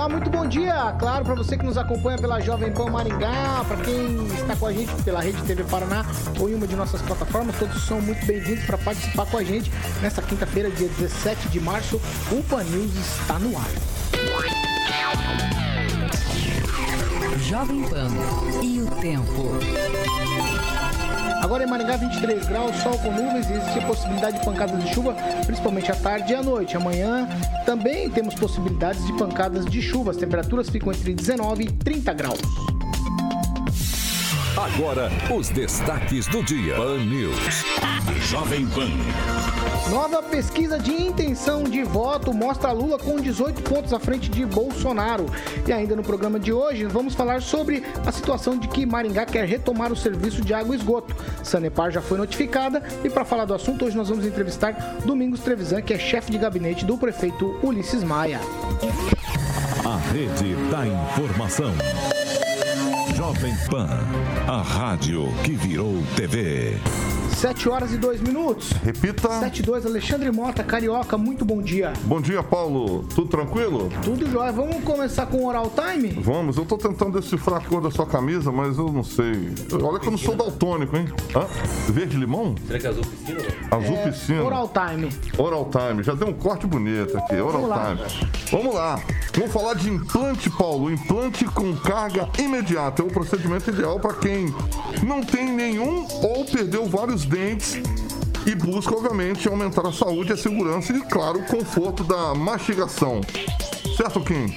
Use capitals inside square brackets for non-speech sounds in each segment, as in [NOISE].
Olá, muito bom dia. Claro, para você que nos acompanha pela Jovem Pan Maringá, para quem está com a gente pela Rede TV Paraná ou em uma de nossas plataformas, todos são muito bem-vindos para participar com a gente nessa quinta-feira, dia 17 de março. O Pan News está no ar. Jovem Pan e o tempo. Agora em Maringá, 23 graus, sol com nuvens e existe a possibilidade de pancadas de chuva, principalmente à tarde e à noite. Amanhã também temos possibilidades de pancadas de chuva. As temperaturas ficam entre 19 e 30 graus. Agora, os destaques do dia. Pan News. Jovem Pan. Nova pesquisa de intenção de voto mostra Lula com 18 pontos à frente de Bolsonaro. E ainda no programa de hoje, vamos falar sobre a situação de que Maringá quer retomar o serviço de água e esgoto. Sanepar já foi notificada e para falar do assunto, hoje nós vamos entrevistar Domingos Trevisan, que é chefe de gabinete do prefeito Ulisses Maia. A rede da informação. Jovem Pan, a rádio que virou TV. 7 horas e 2 minutos. Repita. 7 e 2, Alexandre Mota, Carioca, muito bom dia. Bom dia, Paulo. Tudo tranquilo? Tudo jóia. Vamos começar com o Oral Time? Vamos. Eu tô tentando decifrar a cor da sua camisa, mas eu não sei. Olha que eu não sou daltônico, hein? Hã? Verde limão? Será que é azul piscina? Azul é, piscina. Oral Time. Oral Time. Já deu um corte bonito aqui. Oral Vamos Time. Lá. Vamos lá. Vamos falar de implante, Paulo. Implante com carga imediata. É o procedimento ideal para quem não tem nenhum ou perdeu vários dentes e busca, obviamente, aumentar a saúde, a segurança e, claro, o conforto da mastigação. Certo, Kim?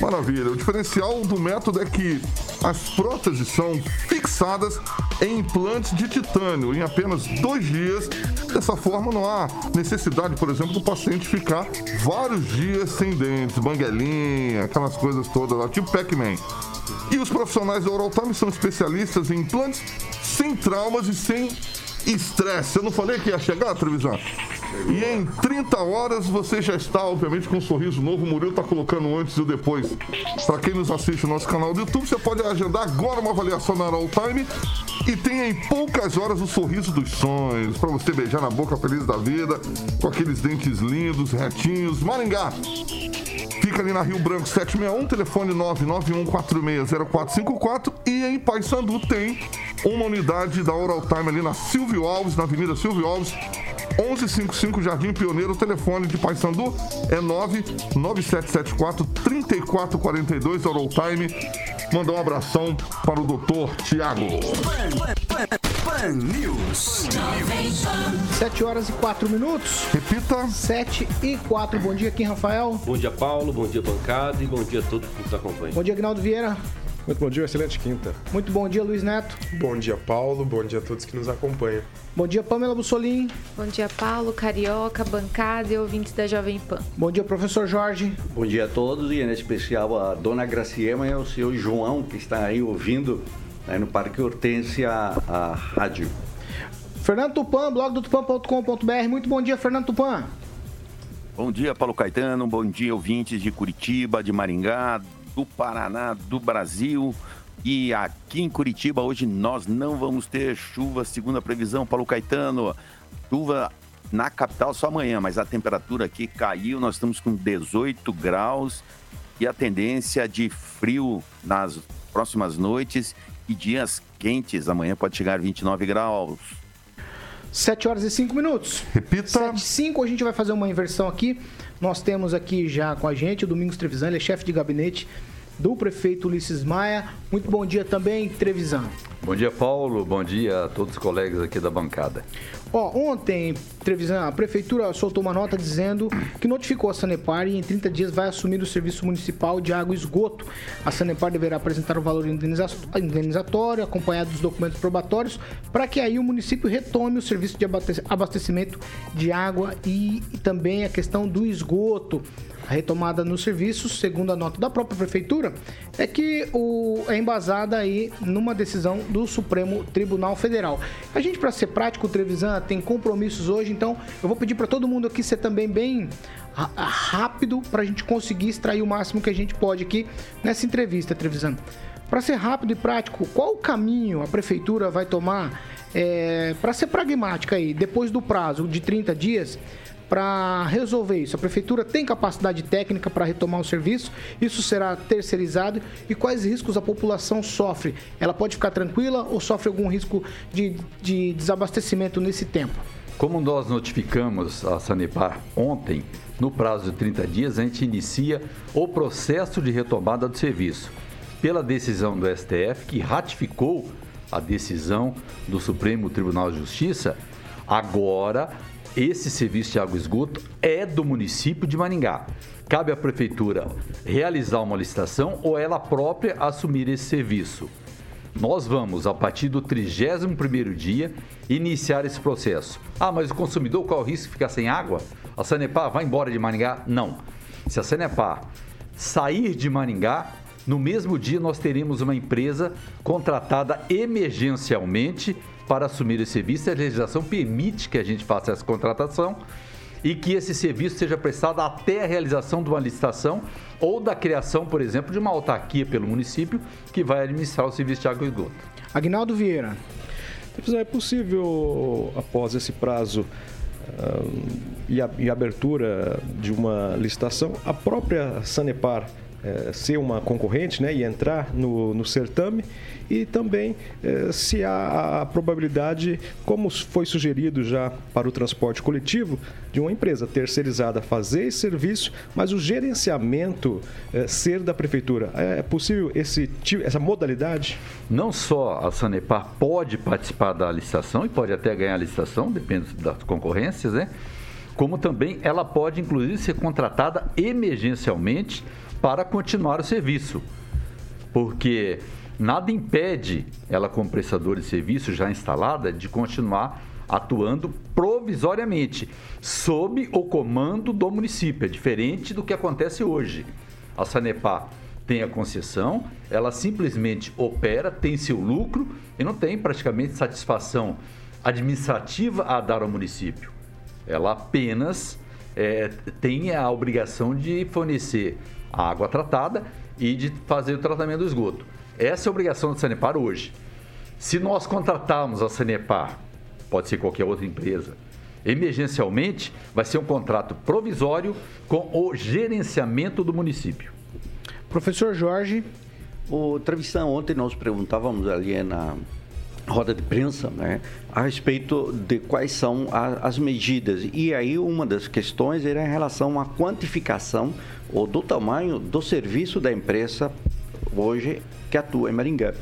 Maravilha. O diferencial do método é que as próteses são fixadas em implantes de titânio em apenas dois dias. Dessa forma, não há necessidade, por exemplo, do paciente ficar vários dias sem dentes, banguelinha, aquelas coisas todas lá, tipo Pac-Man. E os profissionais da Oral Time são especialistas em implantes sem traumas e sem estresse. Eu não falei que ia chegar, Trevisan? E em 30 horas você já está, obviamente, com um sorriso novo. O Murilo está colocando antes e depois. Para quem nos assiste no nosso canal do YouTube, você pode agendar agora uma avaliação na All Time e tenha em poucas horas o sorriso dos sonhos. Para você beijar na boca feliz da vida, com aqueles dentes lindos, retinhos. Maringá. Fica ali na Rio Branco 761, telefone 991460454 e em Paysandu tem uma unidade da Oral Time ali na Silvio Alves, na Avenida Silvio Alves, 1155 Jardim Pioneiro. O telefone de Paysandu é 99774 3442 Oral Time. Mandar um abração para o doutor Tiago. Pan News. 7 horas e 4 minutos. Repita. 7 e 4. Bom dia aqui, Rafael. Bom dia, Paulo. Bom dia, bancada. E bom dia a todos que nos acompanham. Bom dia, Agnaldo Vieira. Muito bom dia, excelente quinta. Muito bom dia, Luiz Neto. Bom dia, Paulo. Bom dia a todos que nos acompanham. Bom dia, Pamela Bussolim. Bom dia, Paulo, Carioca, bancada e ouvintes da Jovem Pan. Bom dia, professor Jorge. Bom dia a todos e em especial a dona Graciema e ao senhor João, que está aí ouvindo aí no Parque Hortência a, a rádio. Fernando Tupan, blog do tupan.com.br. Muito bom dia, Fernando Tupan. Bom dia, Paulo Caetano. Bom dia, ouvintes de Curitiba, de Maringá, do Paraná, do Brasil. E aqui em Curitiba, hoje nós não vamos ter chuva, segundo a previsão, Paulo Caetano. Chuva na capital só amanhã, mas a temperatura aqui caiu, nós estamos com 18 graus e a tendência de frio nas próximas noites e dias quentes. Amanhã pode chegar a 29 graus. 7 horas e 5 minutos. Repita. 7 e 5, a gente vai fazer uma inversão aqui. Nós temos aqui já com a gente o Domingos Trevisan, ele é chefe de gabinete do prefeito Ulisses Maia. Muito bom dia também, Trevisan. Bom dia, Paulo. Bom dia a todos os colegas aqui da bancada. Ó, ontem, Trevisan, a prefeitura soltou uma nota dizendo que notificou a Sanepar e em 30 dias vai assumir o serviço municipal de água e esgoto. A Sanepar deverá apresentar o valor indenizatório, acompanhado dos documentos probatórios, para que aí o município retome o serviço de abastecimento de água e, e também a questão do esgoto. A retomada nos serviços, segundo a nota da própria prefeitura, é que o, é embasada aí numa decisão do Supremo Tribunal Federal. A gente, para ser prático, Trevisan tem compromissos hoje, então eu vou pedir para todo mundo aqui ser também bem rápido para a gente conseguir extrair o máximo que a gente pode aqui nessa entrevista, Trevisan. Para ser rápido e prático, qual o caminho a prefeitura vai tomar é, para ser pragmática aí, depois do prazo de 30 dias? Para resolver isso? A prefeitura tem capacidade técnica para retomar o serviço? Isso será terceirizado? E quais riscos a população sofre? Ela pode ficar tranquila ou sofre algum risco de, de desabastecimento nesse tempo? Como nós notificamos a Sanepar ontem, no prazo de 30 dias, a gente inicia o processo de retomada do serviço. Pela decisão do STF, que ratificou a decisão do Supremo Tribunal de Justiça, agora esse serviço de água e esgoto é do município de Maringá. Cabe à prefeitura realizar uma licitação ou ela própria assumir esse serviço. Nós vamos, a partir do 31º dia, iniciar esse processo. Ah, mas o consumidor, qual é o risco de ficar sem água? A Sanepar vai embora de Maringá? Não. Se a Sanepar sair de Maringá, no mesmo dia nós teremos uma empresa contratada emergencialmente para assumir esse serviço. A legislação permite que a gente faça essa contratação e que esse serviço seja prestado até a realização de uma licitação ou da criação, por exemplo, de uma autarquia pelo município que vai administrar o serviço de água e esgoto. Agnaldo Vieira. É possível, após esse prazo uh, e, a, e abertura de uma licitação, a própria Sanepar é, ser uma concorrente né, e entrar no, no certame e também é, se há a probabilidade, como foi sugerido já para o transporte coletivo, de uma empresa terceirizada fazer esse serviço, mas o gerenciamento é, ser da prefeitura. É possível esse, essa modalidade? Não só a Sanepar pode participar da licitação e pode até ganhar a licitação, depende das concorrências, né? Como também ela pode, inclusive, ser contratada emergencialmente para continuar o serviço. Porque nada impede ela, como prestadora de serviço já instalada, de continuar atuando provisoriamente, sob o comando do município. É diferente do que acontece hoje. A Sanepar tem a concessão, ela simplesmente opera, tem seu lucro e não tem praticamente satisfação administrativa a dar ao município. Ela apenas é, tem a obrigação de fornecer a água tratada e de fazer o tratamento do esgoto. Essa é a obrigação da Sanepar hoje. Se nós contratarmos a Sanepar, pode ser qualquer outra empresa, emergencialmente, vai ser um contrato provisório com o gerenciamento do município. Professor Jorge. O Travissão, ontem nós perguntávamos ali na, roda de prensa, né, a respeito de quais são a, as medidas. E aí uma das questões era em relação à quantificação ou do tamanho do serviço da empresa hoje que atua em Maringá.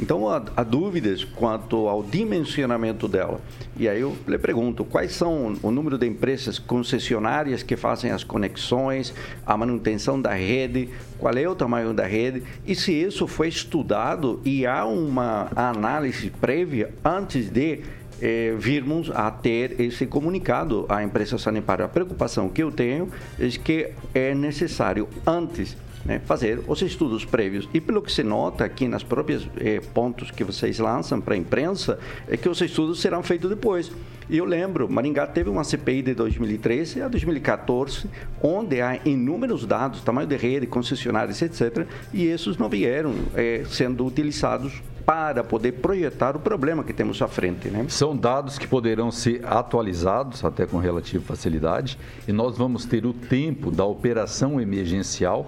Então, há, há, dúvidas quanto ao dimensionamento dela. E aí eu lhe pergunto, quais são o número de empresas concessionárias que fazem as conexões, a manutenção da rede, qual é o tamanho da rede, e se isso foi estudado e há uma análise prévia antes de eh, virmos a ter esse comunicado à empresa sanitária. A preocupação que eu tenho é que é necessário, antes né, fazer os estudos prévios. E pelo que se nota aqui nas próprias eh, pontos que vocês lançam para a imprensa, é que os estudos serão feitos depois. E eu lembro, Maringá teve uma CPI de 2013 a 2014, onde há inúmeros dados, tamanho de rede, concessionários, etc., e esses não vieram eh, sendo utilizados para poder projetar o problema que temos à frente. Né? São dados que poderão ser atualizados até com relativa facilidade e nós vamos ter o tempo da operação emergencial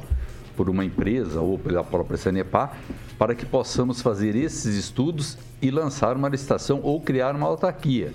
por uma empresa ou pela própria Sanepar, para que possamos fazer esses estudos e lançar uma licitação ou criar uma autarquia.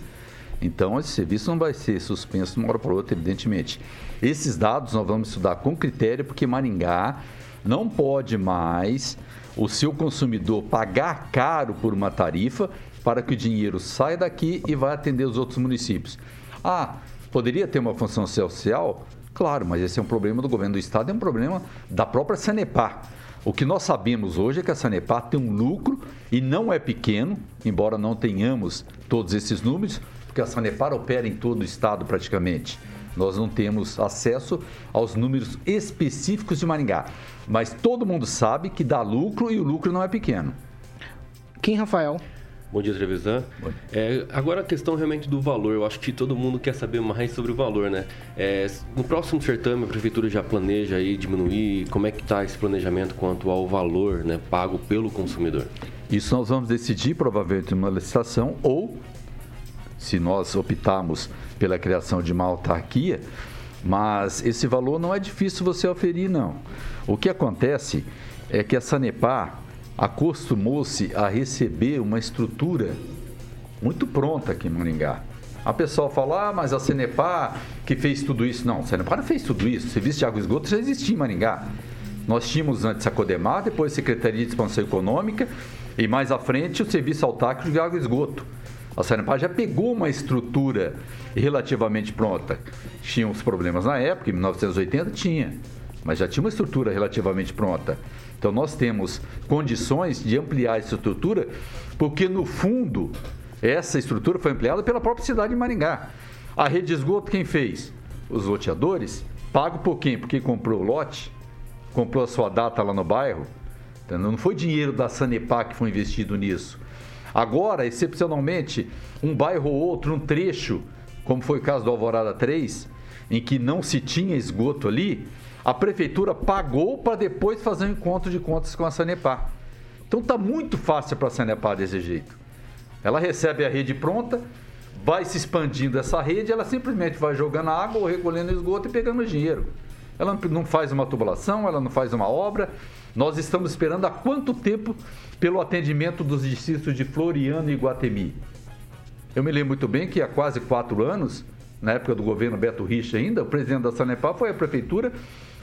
Então, esse serviço não vai ser suspenso de uma hora para outra, evidentemente. Esses dados nós vamos estudar com critério, porque Maringá não pode mais o seu consumidor pagar caro por uma tarifa para que o dinheiro saia daqui e vá atender os outros municípios. Ah, poderia ter uma função social? Claro, mas esse é um problema do governo do estado, é um problema da própria Sanepar. O que nós sabemos hoje é que a Sanepar tem um lucro e não é pequeno, embora não tenhamos todos esses números, porque a Sanepar opera em todo o estado praticamente. Nós não temos acesso aos números específicos de Maringá. Mas todo mundo sabe que dá lucro e o lucro não é pequeno. Quem, Rafael? Bom dia, Trevisan. É, agora a questão realmente do valor, eu acho que todo mundo quer saber mais sobre o valor, né? É, no próximo certame, a prefeitura já planeja aí diminuir, como é que está esse planejamento quanto ao valor né, pago pelo consumidor? Isso nós vamos decidir provavelmente numa licitação ou, se nós optarmos pela criação de uma autarquia, mas esse valor não é difícil você oferir, não. O que acontece é que a Sanepar acostumou-se a receber uma estrutura muito pronta aqui em Maringá. A pessoa fala, ah, mas a Sanepar que fez tudo isso. Não, a Sanepar não fez tudo isso. O serviço de água e esgoto já existia em Maringá. Nós tínhamos antes a Codemar, depois a Secretaria de Expansão Econômica e mais à frente o Serviço Autárquico de Água e Esgoto. A Sanepar já pegou uma estrutura relativamente pronta. Tinha uns problemas na época, em 1980 tinha, mas já tinha uma estrutura relativamente pronta. Então nós temos condições de ampliar essa estrutura, porque no fundo essa estrutura foi ampliada pela própria cidade de Maringá. A rede de esgoto quem fez? Os loteadores. Pago por quem? Porque comprou o lote, comprou a sua data lá no bairro. Entendeu? Não foi dinheiro da Sanepar que foi investido nisso. Agora, excepcionalmente, um bairro ou outro, um trecho, como foi o caso do Alvorada 3, em que não se tinha esgoto ali, a prefeitura pagou para depois fazer um encontro de contas com a Sanepar. Então está muito fácil para a Sanepar desse jeito. Ela recebe a rede pronta, vai se expandindo essa rede, ela simplesmente vai jogando água ou recolhendo esgoto e pegando dinheiro. Ela não faz uma tubulação, ela não faz uma obra. Nós estamos esperando há quanto tempo pelo atendimento dos distritos de Floriano e Guatemi? Eu me lembro muito bem que há quase quatro anos, na época do governo Beto Richa ainda, o presidente da Sanepar foi à prefeitura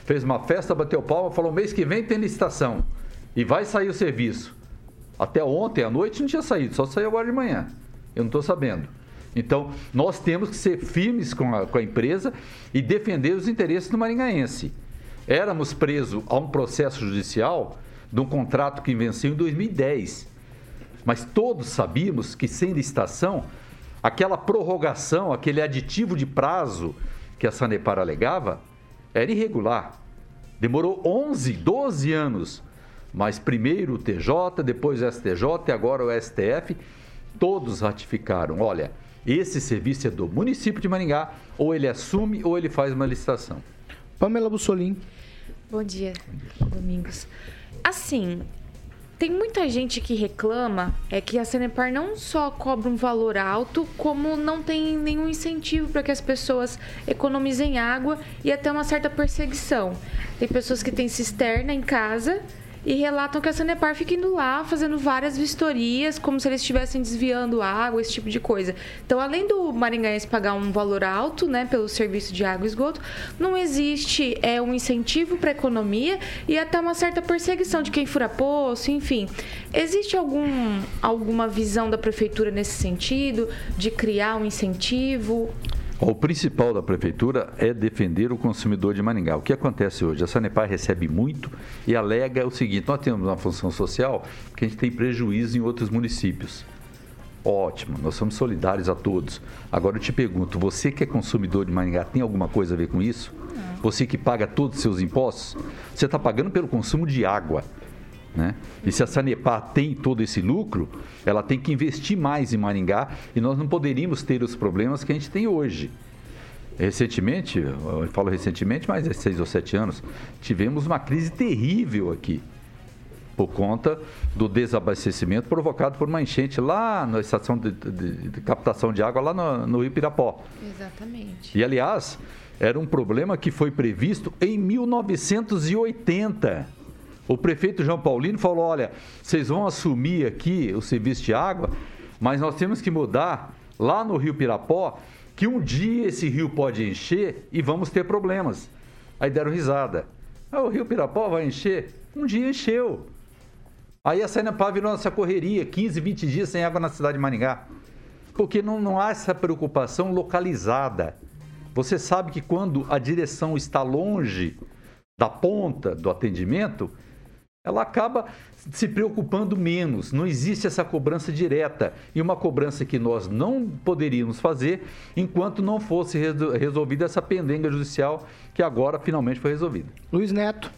fez uma festa, bateu palma, falou: mês que vem tem licitação e vai sair o serviço. Até ontem à noite não tinha saído, só saiu agora de manhã. Eu não estou sabendo. Então, nós temos que ser firmes com a, com a empresa e defender os interesses do maringaense. Éramos presos a um processo judicial de um contrato que venceu em 2010. Mas todos sabíamos que sem licitação, aquela prorrogação, aquele aditivo de prazo que a Sanepar alegava, era irregular. Demorou 11, 12 anos. Mas primeiro o TJ, depois o STJ e agora o STF, todos ratificaram. Olha, esse serviço é do município de Maringá, ou ele assume ou ele faz uma licitação. Pamela Bussolim. Bom dia, Domingos. Assim, tem muita gente que reclama é que a Sanepar não só cobra um valor alto, como não tem nenhum incentivo para que as pessoas economizem água e até uma certa perseguição. Tem pessoas que têm cisterna em casa e relatam que a Sanepar fica indo lá fazendo várias vistorias, como se eles estivessem desviando água, esse tipo de coisa. Então, além do maringaense pagar um valor alto, né, pelo serviço de água e esgoto, não existe é um incentivo para a economia e até uma certa perseguição de quem fura poço, enfim. Existe algum, alguma visão da prefeitura nesse sentido, de criar um incentivo? O principal da prefeitura é defender o consumidor de Maringá. O que acontece hoje? A Sanepar recebe muito e alega o seguinte: nós temos uma função social que a gente tem prejuízo em outros municípios. Ótimo, nós somos solidários a todos. Agora eu te pergunto: você que é consumidor de Maringá tem alguma coisa a ver com isso? Você que paga todos os seus impostos? Você está pagando pelo consumo de água. Né? E se a Sanepar tem todo esse lucro, ela tem que investir mais em Maringá e nós não poderíamos ter os problemas que a gente tem hoje. Recentemente, eu falo recentemente, mas é seis ou sete anos, tivemos uma crise terrível aqui por conta do desabastecimento provocado por uma enchente lá na estação de, de, de captação de água lá no, no Rio Pirapó. Exatamente. E aliás, era um problema que foi previsto em 1980 o prefeito João Paulino falou: olha, vocês vão assumir aqui o serviço de água, mas nós temos que mudar lá no Rio Pirapó, que um dia esse rio pode encher e vamos ter problemas. Aí deram risada. Ah, o Rio Pirapó vai encher? Um dia encheu. Aí a Sanepar virou essa correria, 15, 20 dias sem água na cidade de Maringá. Porque não, não há essa preocupação localizada. Você sabe que quando a direção está longe da ponta do atendimento, ela acaba se preocupando menos. Não existe essa cobrança direta e uma cobrança que nós não poderíamos fazer enquanto não fosse resolvida essa pendenga judicial que agora finalmente foi resolvida. Luiz Neto.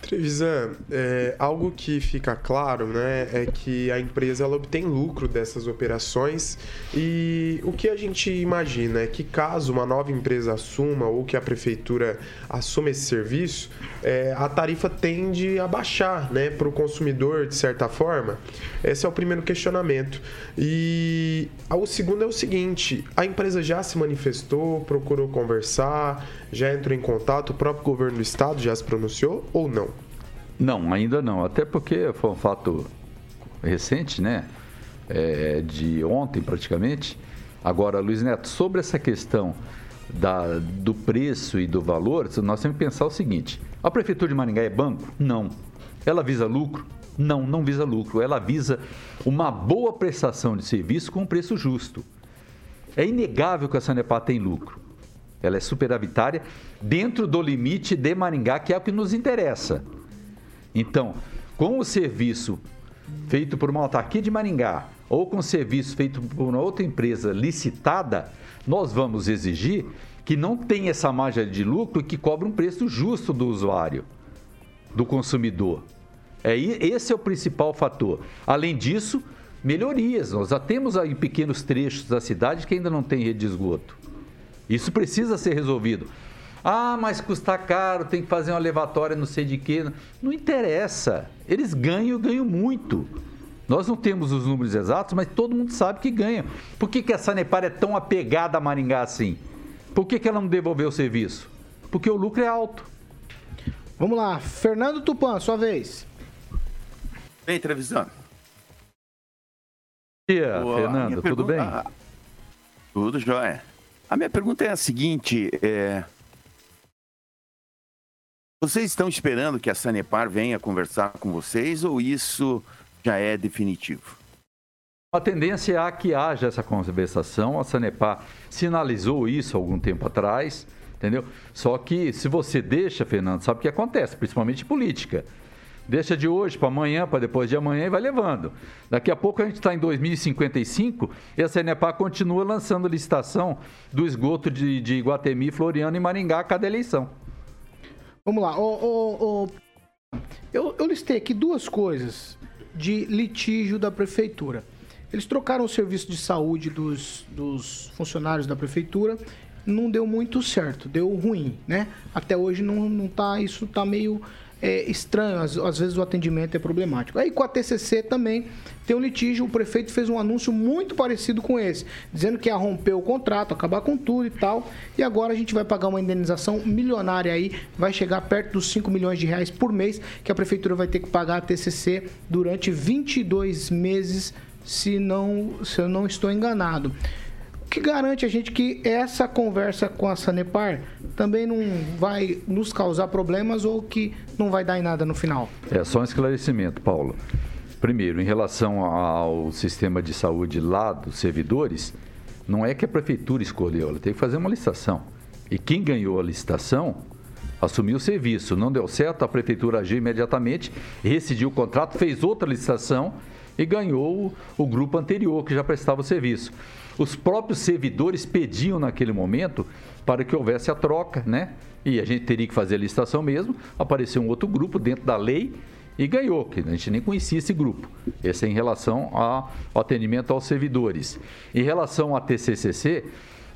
Trevisan, é, algo que fica claro né, é que a empresa ela obtém lucro dessas operações e o que a gente imagina é que caso uma nova empresa assuma ou que a prefeitura assuma esse serviço, é, a tarifa tende a baixar né, para o consumidor de certa forma. Esse é o primeiro questionamento. E o segundo é o seguinte: a empresa já se manifestou, procurou conversar, já entrou em contato, o próprio governo do estado já se pronunciou ou não? Não, ainda não. Até porque foi um fato recente, né? É, de ontem praticamente. Agora, Luiz Neto, sobre essa questão da, do preço e do valor, nós temos que pensar o seguinte: a Prefeitura de Maringá é banco? Não. Ela visa lucro? Não, não visa lucro. Ela visa uma boa prestação de serviço com um preço justo. É inegável que a Sanepar tem lucro. Ela é superavitária dentro do limite de Maringá, que é o que nos interessa. Então, com o serviço feito por uma autarquia de Maringá ou com o serviço feito por uma outra empresa licitada, nós vamos exigir que não tenha essa margem de lucro e que cobre um preço justo do usuário, do consumidor. É, esse é o principal fator. Além disso, melhorias. Nós já temos aí pequenos trechos da cidade que ainda não tem rede de esgoto. Isso precisa ser resolvido. Ah, mas custa caro, tem que fazer uma levatória, não sei de quê. Não interessa. Eles ganham, ganham muito. Nós não temos os números exatos, mas todo mundo sabe que ganha. Por que, que a Sanepar é tão apegada a Maringá assim? Por que, que ela não devolveu o serviço? Porque o lucro é alto. Vamos lá, Fernando Tupan, sua vez. Bem, Trevisan. Bom dia, Fernando, tudo bem? Ah, tudo jóia. A minha pergunta é a seguinte: é... vocês estão esperando que a Sanepar venha conversar com vocês ou isso já é definitivo? A tendência é que haja essa conversação. A Sanepar sinalizou isso algum tempo atrás, entendeu? Só que se você deixa, Fernando, sabe o que acontece, principalmente política. Deixa de hoje para amanhã, para depois de amanhã e vai levando. Daqui a pouco a gente está em 2055 e a CNEPA continua lançando licitação do esgoto de, de Iguatemi, Floriano e Maringá a cada eleição. Vamos lá. Eu, eu listei aqui duas coisas de litígio da prefeitura. Eles trocaram o serviço de saúde dos, dos funcionários da prefeitura não deu muito certo, deu ruim, né? Até hoje não, não tá, isso tá meio é estranho, às, às, vezes o atendimento é problemático. Aí com a TCC também tem um litígio, o prefeito fez um anúncio muito parecido com esse, dizendo que ia romper o contrato, acabar com tudo e tal, e agora a gente vai pagar uma indenização milionária aí, vai chegar perto dos 5 milhões de reais por mês, que a prefeitura vai ter que pagar a TCC durante 22 meses, se não, se eu não estou enganado que garante a gente que essa conversa com a Sanepar também não vai nos causar problemas ou que não vai dar em nada no final? É só um esclarecimento, Paulo. Primeiro, em relação ao sistema de saúde lá dos servidores, não é que a prefeitura escolheu, ela tem que fazer uma licitação. E quem ganhou a licitação assumiu o serviço. Não deu certo, a prefeitura agiu imediatamente, rescindiu o contrato, fez outra licitação e ganhou o, o grupo anterior que já prestava o serviço. Os próprios servidores pediam naquele momento para que houvesse a troca, né? E a gente teria que fazer a licitação mesmo. Apareceu um outro grupo dentro da lei e ganhou, que a gente nem conhecia esse grupo. Esse é em relação ao atendimento aos servidores. Em relação à TCCC,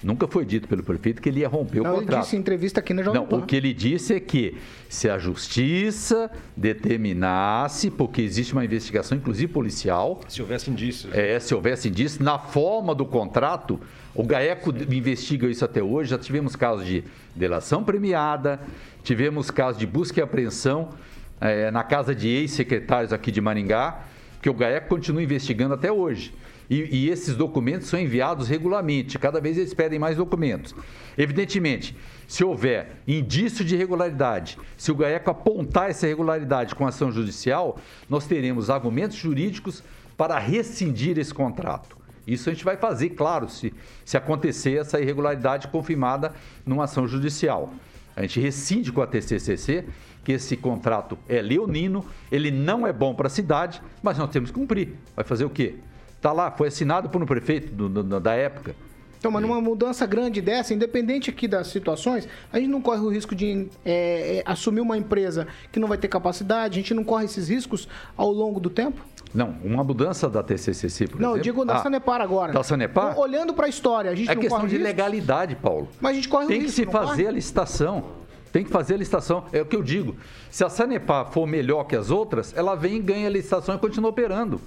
Nunca foi dito pelo prefeito que ele ia romper o contrato. Ele disse em entrevista aqui na Jovem Não, o que ele disse é que se a justiça determinasse, porque existe uma investigação, inclusive policial. Se houvesse indícios. É, se houvesse indícios, na forma do contrato, o GAECO investiga isso até hoje. Já tivemos casos de delação premiada, tivemos casos de busca e apreensão é, na casa de ex-secretários aqui de Maringá, que o GAECO continua investigando até hoje. E, e, esses documentos são enviados regularmente. Cada vez eles pedem mais documentos. Evidentemente, se houver indício de irregularidade, se o GAECO apontar essa irregularidade com ação judicial, nós teremos argumentos jurídicos para rescindir esse contrato. Isso a gente vai fazer, claro, se, se acontecer essa irregularidade confirmada numa ação judicial. A gente rescinde com a TCCC que esse contrato é leonino, ele não é bom para a cidade, mas nós temos que cumprir. Vai fazer o quê? Está lá, foi assinado por um prefeito do, do, da época. Então, mas numa mudança grande dessa, independente aqui das situações, a gente não corre o risco de é, é, assumir uma empresa que não vai ter capacidade, a gente não corre esses riscos ao longo do tempo? Não, uma mudança da TCCC, por não, exemplo. Não, digo da ah, Sanepar agora. Da Sanepar? Olhando para a história, a gente é não questão corre de risco? legalidade, Paulo. Mas a gente corre Tem o risco. risco, Tem que se fazer corre? a licitação. Tem que fazer a licitação. É o que eu digo. Se a Sanepar for melhor que as outras, ela vem e ganha a licitação e continua operando.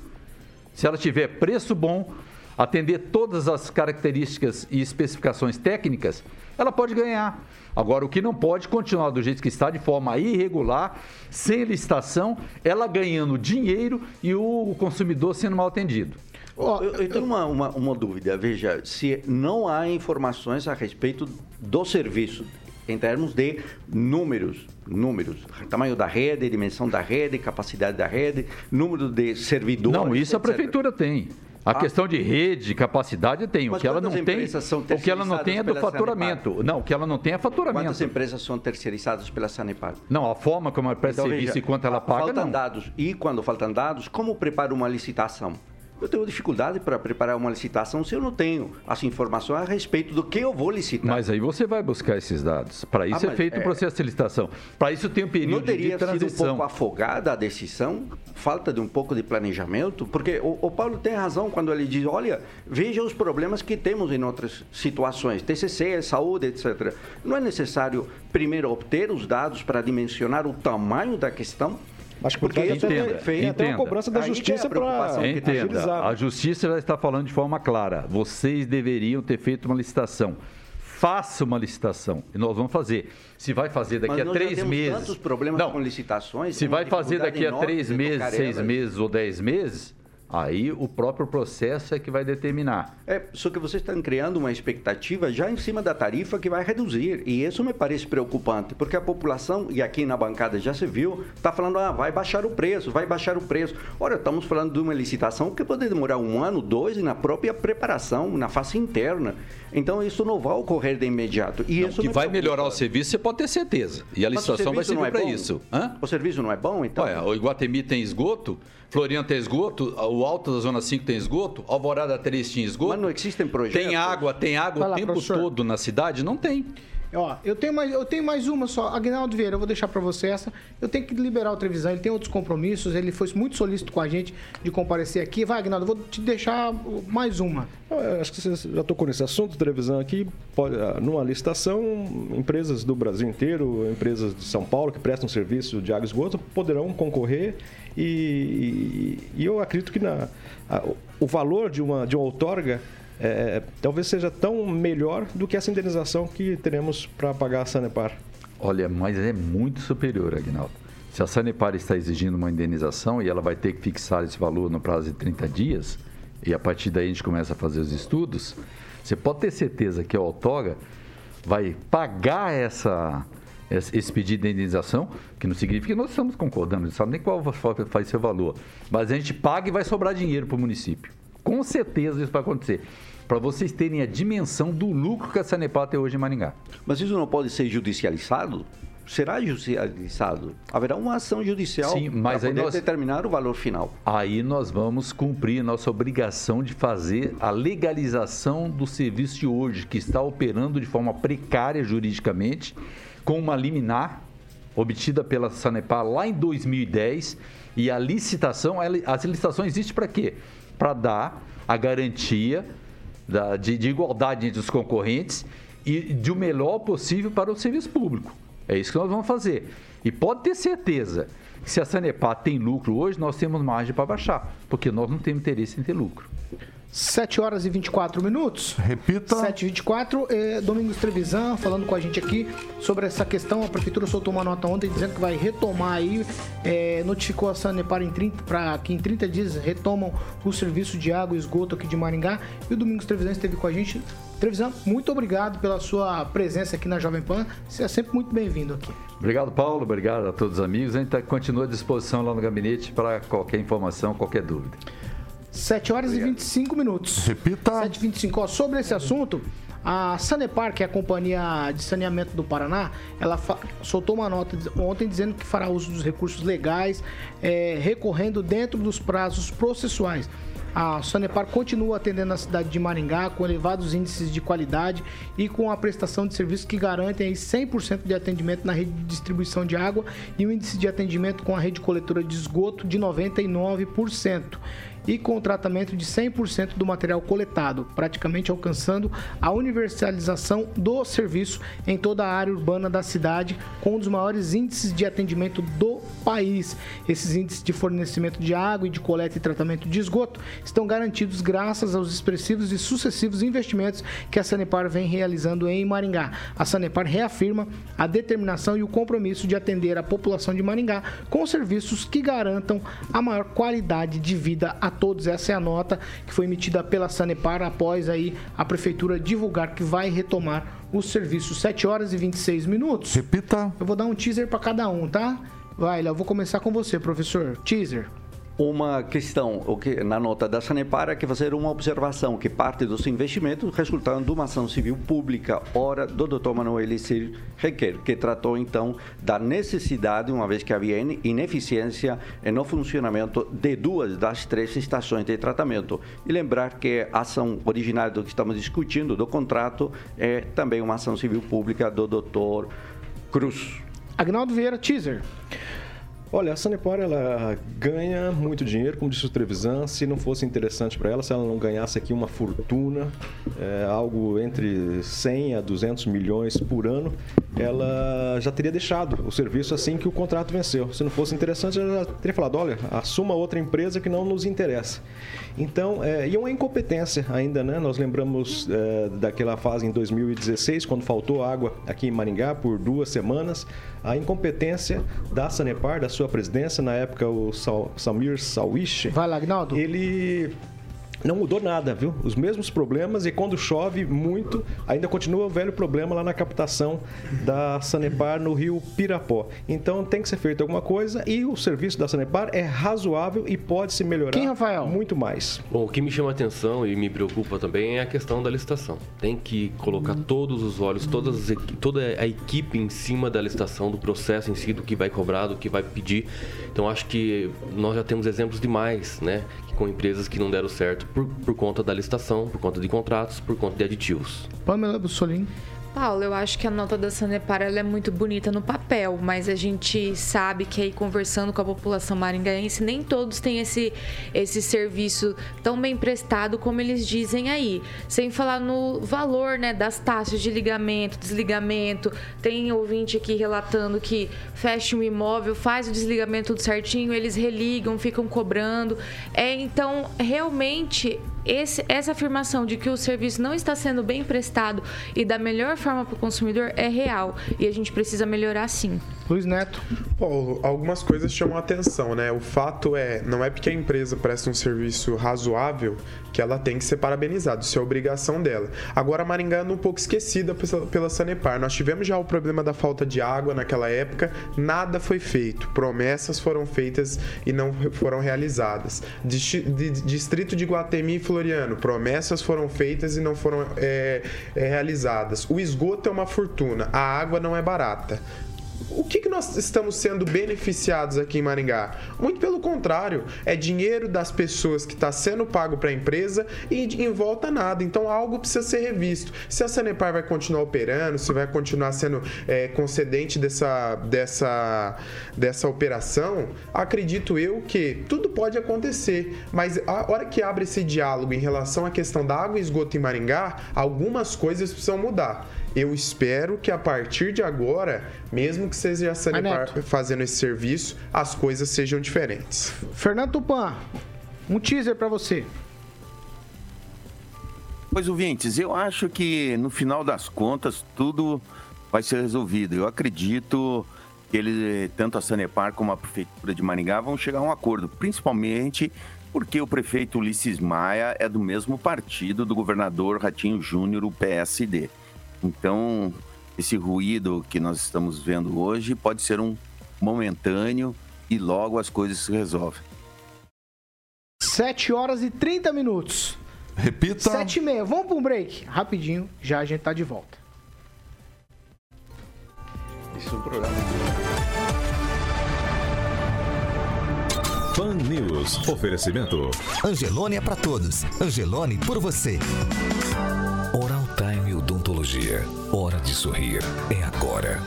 Se ela tiver preço bom, atender todas as características e especificações técnicas, ela pode ganhar. Agora, o que não pode continuar do jeito que está, de forma irregular, sem licitação, ela ganhando dinheiro e o consumidor sendo mal atendido. Oh, eu, eu, tenho uma, uma, uma, dúvida. Veja, se não há informações a respeito do serviço, em termos de números, números, tamanho da rede, dimensão da rede, capacidade da rede, número de servidores. Não, isso etc. a prefeitura tem. A ah. questão de rede, capacidade tem. Mas o que ela não tem, o que ela não tem é do faturamento. Sanepar? Não, o que ela não tem é faturamento. Quantas empresas são terceirizadas pela Sanepar? Não, a forma como ela presta então, serviço e quanto ela paga, faltam não. dados. E quando faltam dados, como prepara uma licitação? Eu tenho dificuldade para preparar uma licitação se eu não tenho as informações a respeito do que eu vou licitar. Mas aí você vai buscar esses dados. Para isso ah, é feito o é... processo de licitação. Para isso tem um período não teria de transição. sido um pouco afogada a decisão? Falta de um pouco de planejamento? Porque o, o, Paulo tem razão quando ele diz, olha, veja os problemas que temos em outras situações, TCC, saúde, etc. Não é necessário primeiro obter os dados para dimensionar o tamanho da questão? Acho que porque isso entenda, é até uma cobrança da justiça para Entenda, a justiça já está falando de forma clara. Vocês deveriam ter feito uma licitação faça uma licitação e nós vamos fazer. Se vai fazer daqui Mas a três meses. Tantos problemas não, com licitações. Se vai fazer daqui a três meses, seis meses ou dez meses, Aí o próprio processo é que vai determinar. É, só que vocês estão criando uma expectativa já em cima da tarifa que vai reduzir. E isso me parece preocupante, porque a população, e aqui na bancada já se viu, está falando, ah, vai baixar o preço, vai baixar o preço. Ora, estamos falando de uma licitação que pode demorar um ano, dois, na própria preparação, na fase interna. Então isso não vai ocorrer de imediato. E não, isso que vai melhorar o serviço, você pode ter certeza. E a licitação vai servir é para isso. Hã? O serviço não é bom, então? Olha, o Iguatemi tem esgoto, Floriano tem esgoto, o Alto da Zona 5 tem esgoto, Alvorada 3 tinha esgoto. Mas não existem projetos. Tem água, tem água o tempo professor. todo na cidade? Não tem. Ó, eu tenho mais, eu tenho mais uma só. Aguinaldo Vieira, eu vou deixar para você essa. Eu tenho que liberar o Trevisan, ele tem outros compromissos, ele foi muito solícito com a gente de comparecer aqui. Vai, Aguinaldo, eu vou te deixar mais uma. Eu acho que você já tocou nesse assunto, Trevisan, aqui. Pode, ah, numa licitação, empresas do Brasil inteiro, empresas de São Paulo que prestam serviço de água e esgoto poderão concorrer e, e eu acredito que na, a, o valor de uma, de uma outorga é, talvez seja tão melhor do que essa indenização que teremos para pagar a Sanepar. Olha, mas é muito superior, Agnaldo. Se a Sanepar está exigindo uma indenização e ela vai ter que fixar esse valor no prazo de 30 dias, e a partir daí a gente começa a fazer os estudos, você pode ter certeza que a outorga vai pagar essa, esse pedido de indenização, que não significa que nós estamos concordando, não sabe nem qual vai ser o valor, mas a gente paga e vai sobrar dinheiro para o município. Com certeza isso vai acontecer. Para vocês terem a dimensão do lucro que a Sanepar tem hoje em Maringá. Mas isso não pode ser judicializado? será judicializado. Haverá uma ação judicial para poder nós, determinar o valor final. Aí nós vamos cumprir nossa obrigação de fazer a legalização do serviço de hoje, que está operando de forma precária juridicamente, com uma liminar obtida pela Sanepar lá em 2010 e a licitação, as licitações existem para quê? Para dar a garantia da, de, de, igualdade entre os concorrentes e de o melhor possível para o serviço público. É isso que nós vamos fazer. E pode ter certeza que se a Sanepar tem lucro hoje, nós temos margem para baixar, porque nós não temos interesse em ter lucro. 7 horas e 24 minutos. Repita. 7 e 24. É, Domingos Trevisan falando com a gente aqui sobre essa questão. A prefeitura soltou uma nota ontem dizendo que vai retomar aí, é, notificou a Sanepar em 30, para que em 30 dias retomam o serviço de água e esgoto aqui de Maringá. E o Domingos Trevisan esteve com a gente. Trevisan, muito obrigado pela sua presença aqui na Jovem Pan. Você é sempre muito bem-vindo aqui. Obrigado, Paulo. Obrigado a todos os amigos. A gente tá, continua à disposição lá no gabinete para qualquer informação, qualquer dúvida. 7 horas Obrigado. e 25 minutos. Repita. 7 e 25. Ó, sobre esse assunto, A Sanepar, que é a companhia de saneamento do Paraná, ela soltou uma nota ontem dizendo que fará uso dos recursos legais, é, recorrendo dentro dos prazos processuais. A Sanepar continua atendendo a cidade de Maringá com elevados índices de qualidade e com a prestação de serviços que garantem 100% de atendimento na rede de distribuição de água e o índice de atendimento com a rede coletora de esgoto de 99% e com o tratamento de 100% do material coletado, praticamente alcançando a universalização do serviço em toda a área urbana da cidade, com um dos maiores índices de atendimento do país. Esses índices de fornecimento de água e de coleta e tratamento de esgoto estão garantidos graças aos expressivos e sucessivos investimentos que a Sanepar vem realizando em Maringá. A Sanepar reafirma a determinação e o compromisso de atender a população de Maringá com serviços que garantam a maior qualidade de vida a todos. Essa é a nota que foi emitida pela Sanepar após aí a prefeitura divulgar que vai retomar os serviços 7 horas e 26 minutos. Repita. Eu vou dar um teaser para cada um, tá? Vai, Léo, vou começar com você, professor. Teaser uma questão o que, na nota da Sanepar é que fazer uma observação que parte dos investimentos resultaram de uma ação civil pública, hora do Dr. Manuel Elisir Requer, que tratou então da necessidade, uma vez que havia ineficiência no funcionamento de duas das três estações de tratamento. E lembrar que a ação originária do que estamos discutindo, do contrato, é também uma ação civil pública do Dr. Cruz. Agnaldo Vieira, teaser. Olha, a Sanepar ela ganha muito dinheiro, como disse o Trevisan. Se não fosse interessante para ela, se ela não ganhasse aqui uma fortuna, é, algo entre 100 a 200 milhões por ano, ela já teria deixado o serviço assim que o contrato venceu. Se não fosse interessante, ela já teria falado: olha, assuma outra empresa que não nos interessa. Então, é, e é uma incompetência ainda, né? Nós lembramos é, daquela fase em 2016, quando faltou água aqui em Maringá por duas semanas. A incompetência da Sanepar, da sua presidência, na época o Samir Sawish. Vai lá, Agnaldo. Ele não mudou nada, viu? Os mesmos problemas e quando chove muito, ainda continua o velho problema lá na captação da Sanepar no rio Pirapó. Então tem que ser feito alguma coisa e o serviço da Sanepar é razoável e pode se melhorar Quem, Rafael? muito mais. Bom, o que me chama a atenção e me preocupa também é a questão da licitação. Tem que colocar uhum. todos os olhos, todas as, toda a equipe em cima da licitação, do processo em si, do que vai cobrar, do que vai pedir. Então acho que nós já temos exemplos demais, né? Com empresas que não deram certo por, por conta da licitação, por conta de contratos, por conta de aditivos. Pamela Bussolini. Paulo, eu acho que a nota da Sanepar é muito bonita no papel, mas a gente sabe que aí conversando com a população maringaense, nem todos têm esse, esse serviço tão bem prestado como eles dizem aí. Sem falar no valor né, das taxas de ligamento, desligamento. Tem ouvinte aqui relatando que fecha um imóvel, faz o desligamento tudo certinho, eles religam, ficam cobrando. É, então, realmente esse, essa afirmação de que o serviço não está sendo bem prestado e da melhor forma para o consumidor é real e a gente precisa melhorar sim. Luiz Neto. Paulo, algumas coisas chamam a atenção, né? O fato é, não é porque a empresa presta um serviço razoável que ela tem que ser parabenizada, isso é obrigação dela. Agora, Maringá é um pouco esquecida pela Sanepar. Nós tivemos já o problema da falta de água naquela época, nada foi feito. Promessas foram feitas e não foram realizadas. Distrito de Guatemi e Floriano, promessas foram feitas e não foram é, é, realizadas. O esgoto é uma fortuna, a água não é barata o que, que nós estamos sendo beneficiados aqui em Maringá? Muito pelo contrário, é dinheiro das pessoas que está sendo pago para a empresa e em volta nada. Então algo precisa ser revisto. Se a Sanepar vai continuar operando, se vai continuar sendo é, concedente dessa, dessa, dessa operação, acredito eu que tudo pode acontecer. Mas a hora que abre esse diálogo em relação à questão da água e esgoto em Maringá, algumas coisas precisam mudar. Eu espero que a partir de agora, mesmo que seja a Sanepar fazendo esse serviço, as coisas sejam diferentes. Fernando Tupan, um teaser para você. Pois, ouvintes, eu acho que no final das contas tudo vai ser resolvido. Eu acredito que ele, tanto a Sanepar como a Prefeitura de Maringá vão chegar a um acordo, principalmente porque o prefeito Ulisses Maia é do mesmo partido do governador Ratinho Júnior, o PSD. Então, esse ruído que nós estamos vendo hoje pode ser um momentâneo e logo as coisas se resolvem. 7 horas e 30 minutos. Repita. Sete e meia. Vamos para um break? Rapidinho, já a gente tá de volta. Isso é um programa. Pan News. Oferecimento. Angelone é pra todos. Angelone por você. Oral Odontologia. Hora de sorrir. É agora.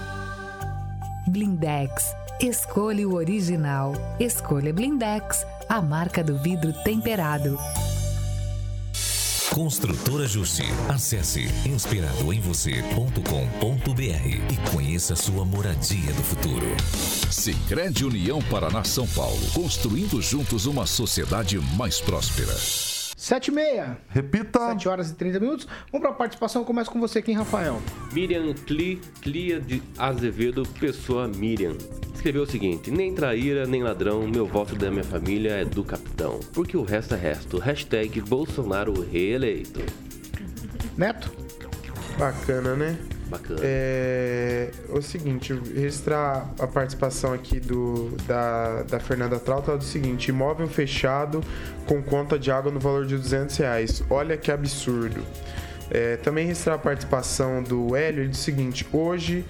Blindex. Escolha o original. Escolha Blindex, a marca do vidro temperado. Construtora Justi. Acesse inspiradoemvocê.com.br e conheça sua moradia do futuro. Sicredi União Paraná São Paulo. Construindo juntos uma sociedade mais próspera. Sete e meia. Repita. Sete horas e 30 minutos. Vamos para a participação. Começa com você, quem, Rafael? Miriam Cli, Clia de Azevedo, pessoa Miriam. Escreveu o seguinte: Nem traíra, nem ladrão, meu voto da minha família é do capitão. Porque o resto é resto. Hashtag Bolsonaro reeleito. Neto? Bacana, né? Bacana. É o seguinte, registrar a participação aqui do, da, da Fernanda Trauta é do seguinte: imóvel fechado com conta de água no valor de 200 reais. Olha que absurdo. É, também registrar a participação do Hélio ele diz o seguinte: hoje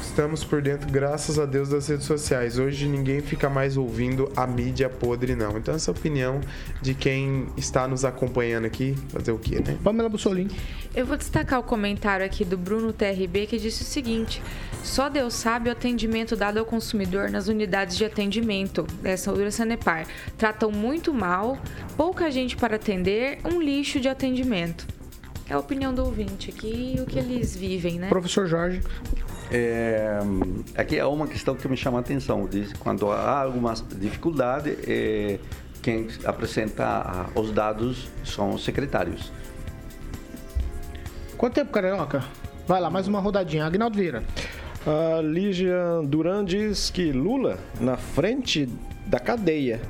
estamos por dentro, graças a Deus, das redes sociais. Hoje ninguém fica mais ouvindo a mídia podre, não. Então, essa é a opinião de quem está nos acompanhando aqui. Fazer o quê, né? Pamela Bussolini. Eu vou destacar o comentário aqui do Bruno TRB que disse o seguinte: só Deus sabe o atendimento dado ao consumidor nas unidades de atendimento dessa Ura Sanepar. Tratam muito mal, pouca gente para atender, um lixo de atendimento. É a opinião do ouvinte aqui e o que eles vivem, né? Professor Jorge. É, aqui é uma questão que me chama a atenção. Diz, quando há alguma dificuldade, é, quem apresenta ah, os dados são os secretários. Quanto tempo, Carioca? Vai lá, mais uma rodadinha. Agnaldo Vieira. A Lígia Duran diz que Lula, na frente da cadeia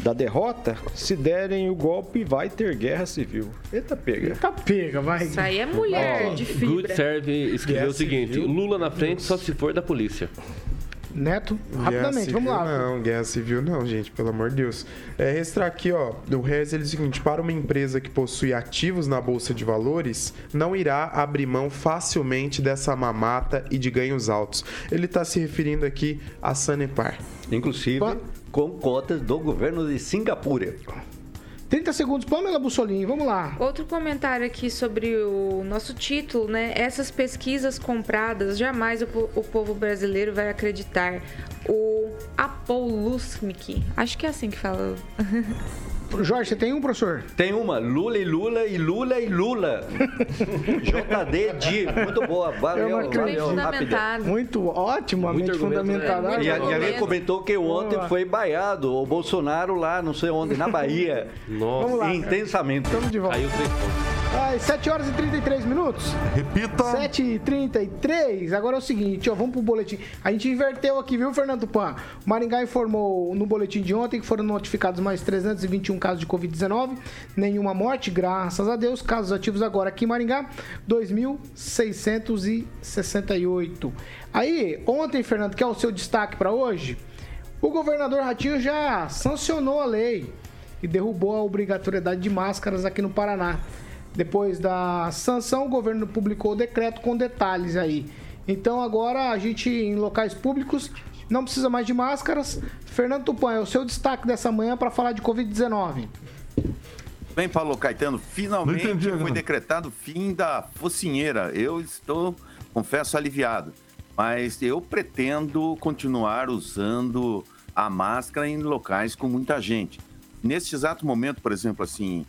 da derrota, se derem o golpe, vai ter guerra civil. Eita, pega. Eita, pega, vai. Isso aí é mulher Ó, de Good fibra. Serve escreveu Guerra o seguinte: civil? Lula na frente só se for da polícia. Neto, rapidamente, Guerra vamos lá. civil Não, guerra civil não, gente, pelo amor de Deus. É, registrar aqui, ó, do Harris, ele diz o seguinte: para uma empresa que possui ativos na Bolsa de Valores, não irá abrir mão facilmente dessa mamata e de ganhos altos. Ele está se referindo aqui a Sanepar. Inclusive Pa- com cotas do governo de Singapura. 30 segundos, Pamela Bussolini, vamos lá. Outro comentário aqui sobre o nosso título, né? Essas pesquisas compradas, jamais o, o povo brasileiro vai acreditar. O Apolusknik, acho que é assim que fala. [LAUGHS] Jorge, você tem um, professor? Tem uma, Lula e Lula e Lula e Lula. [LAUGHS] JD de, muito boa, Eu valeu, valeu, fundamentado. Muito otimamente Muito né? E, a- e alguém comentou que ontem foi baiado o Bolsonaro lá, não sei onde, na Bahia. Nossa, Vamos lá. Intensamente. Estamos de volta. caiu três pontos. Ai, 7 horas e 33 minutos. Repita. 7 e 33 Agora é o seguinte, ó, vamos pro boletim. A gente inverteu aqui, viu, Fernando Pan? O Maringá informou no boletim de ontem que foram notificados mais 321 casos de Covid-19, nenhuma morte, graças a Deus. Casos ativos agora aqui em Maringá, 2.668. Aí, ontem, Fernando, que é o seu destaque para hoje? O governador Ratinho já sancionou a lei e derrubou a obrigatoriedade de máscaras aqui no Paraná. Depois da sanção, o governo publicou o decreto com detalhes aí. Então agora a gente em locais públicos não precisa mais de máscaras. Fernando Tupan, é o seu destaque dessa manhã para falar de Covid-19. Bem, Paulo Caetano, finalmente entendi, foi decretado o fim da focinheira. Eu estou, confesso, aliviado. Mas eu pretendo continuar usando a máscara em locais com muita gente. Neste exato momento, por exemplo, assim,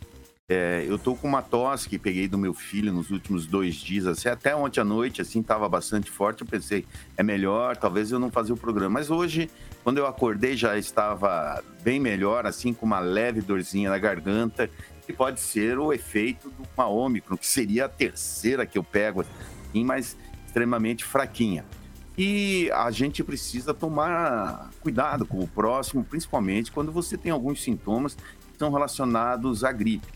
é, eu tô com uma tosse que peguei do meu filho nos últimos dois dias, assim, até ontem à noite, assim, estava bastante forte. Eu pensei, é melhor, talvez eu não fazer o programa. Mas hoje, quando eu acordei, já estava bem melhor, assim, com uma leve dorzinha na garganta, que pode ser o efeito de uma Ômicron, que seria a terceira que eu pego, assim, mas extremamente fraquinha. E a gente precisa tomar cuidado com o próximo, principalmente quando você tem alguns sintomas que são relacionados à gripe.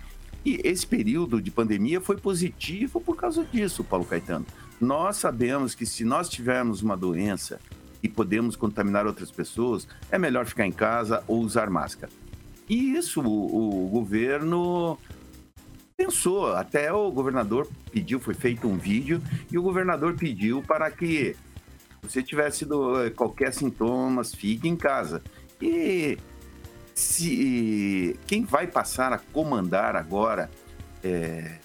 E esse período de pandemia foi positivo por causa disso, Paulo Caetano. Nós sabemos que se nós tivermos uma doença e podemos contaminar outras pessoas, é melhor ficar em casa ou usar máscara. E isso o, o governo pensou, até o governador pediu, foi feito um vídeo, e o governador pediu para que você tivesse do, eh, qualquer sintomas, fique em casa. E se quem vai passar a comandar agora é,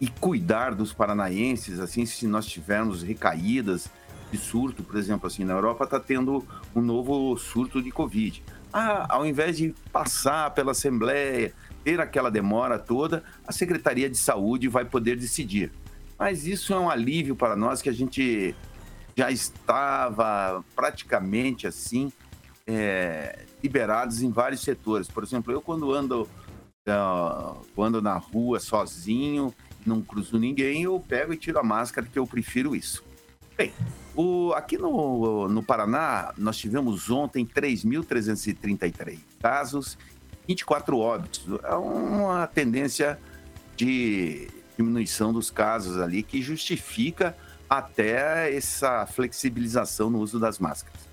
e cuidar dos paranaenses, assim, se nós tivermos recaídas de surto, por exemplo, assim, na Europa está tendo um novo surto de Covid. Ah, ao invés de passar pela Assembleia, ter aquela demora toda, a Secretaria de Saúde vai poder decidir. Mas isso é um alívio para nós que a gente já estava praticamente assim é, liberados em vários setores. Por exemplo, eu quando ando, uh, ando na rua sozinho, não cruzo ninguém, eu pego e tiro a máscara, que eu prefiro isso. Bem, o, aqui no, no Paraná, nós tivemos ontem 3.333 casos, 24 óbitos. É uma tendência de diminuição dos casos ali que justifica até essa flexibilização no uso das máscaras.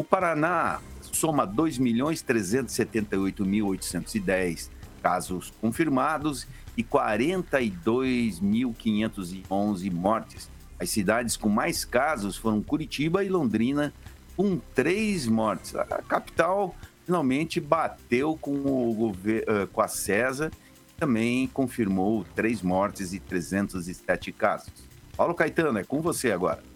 O Paraná soma 2.378.810 casos confirmados e 42.511 mortes. As cidades com mais casos foram Curitiba e Londrina, com três mortes. A capital finalmente bateu com, o, eh, com a CESA, também confirmou três mortes e 307 casos. Paulo Caetano, é com você agora.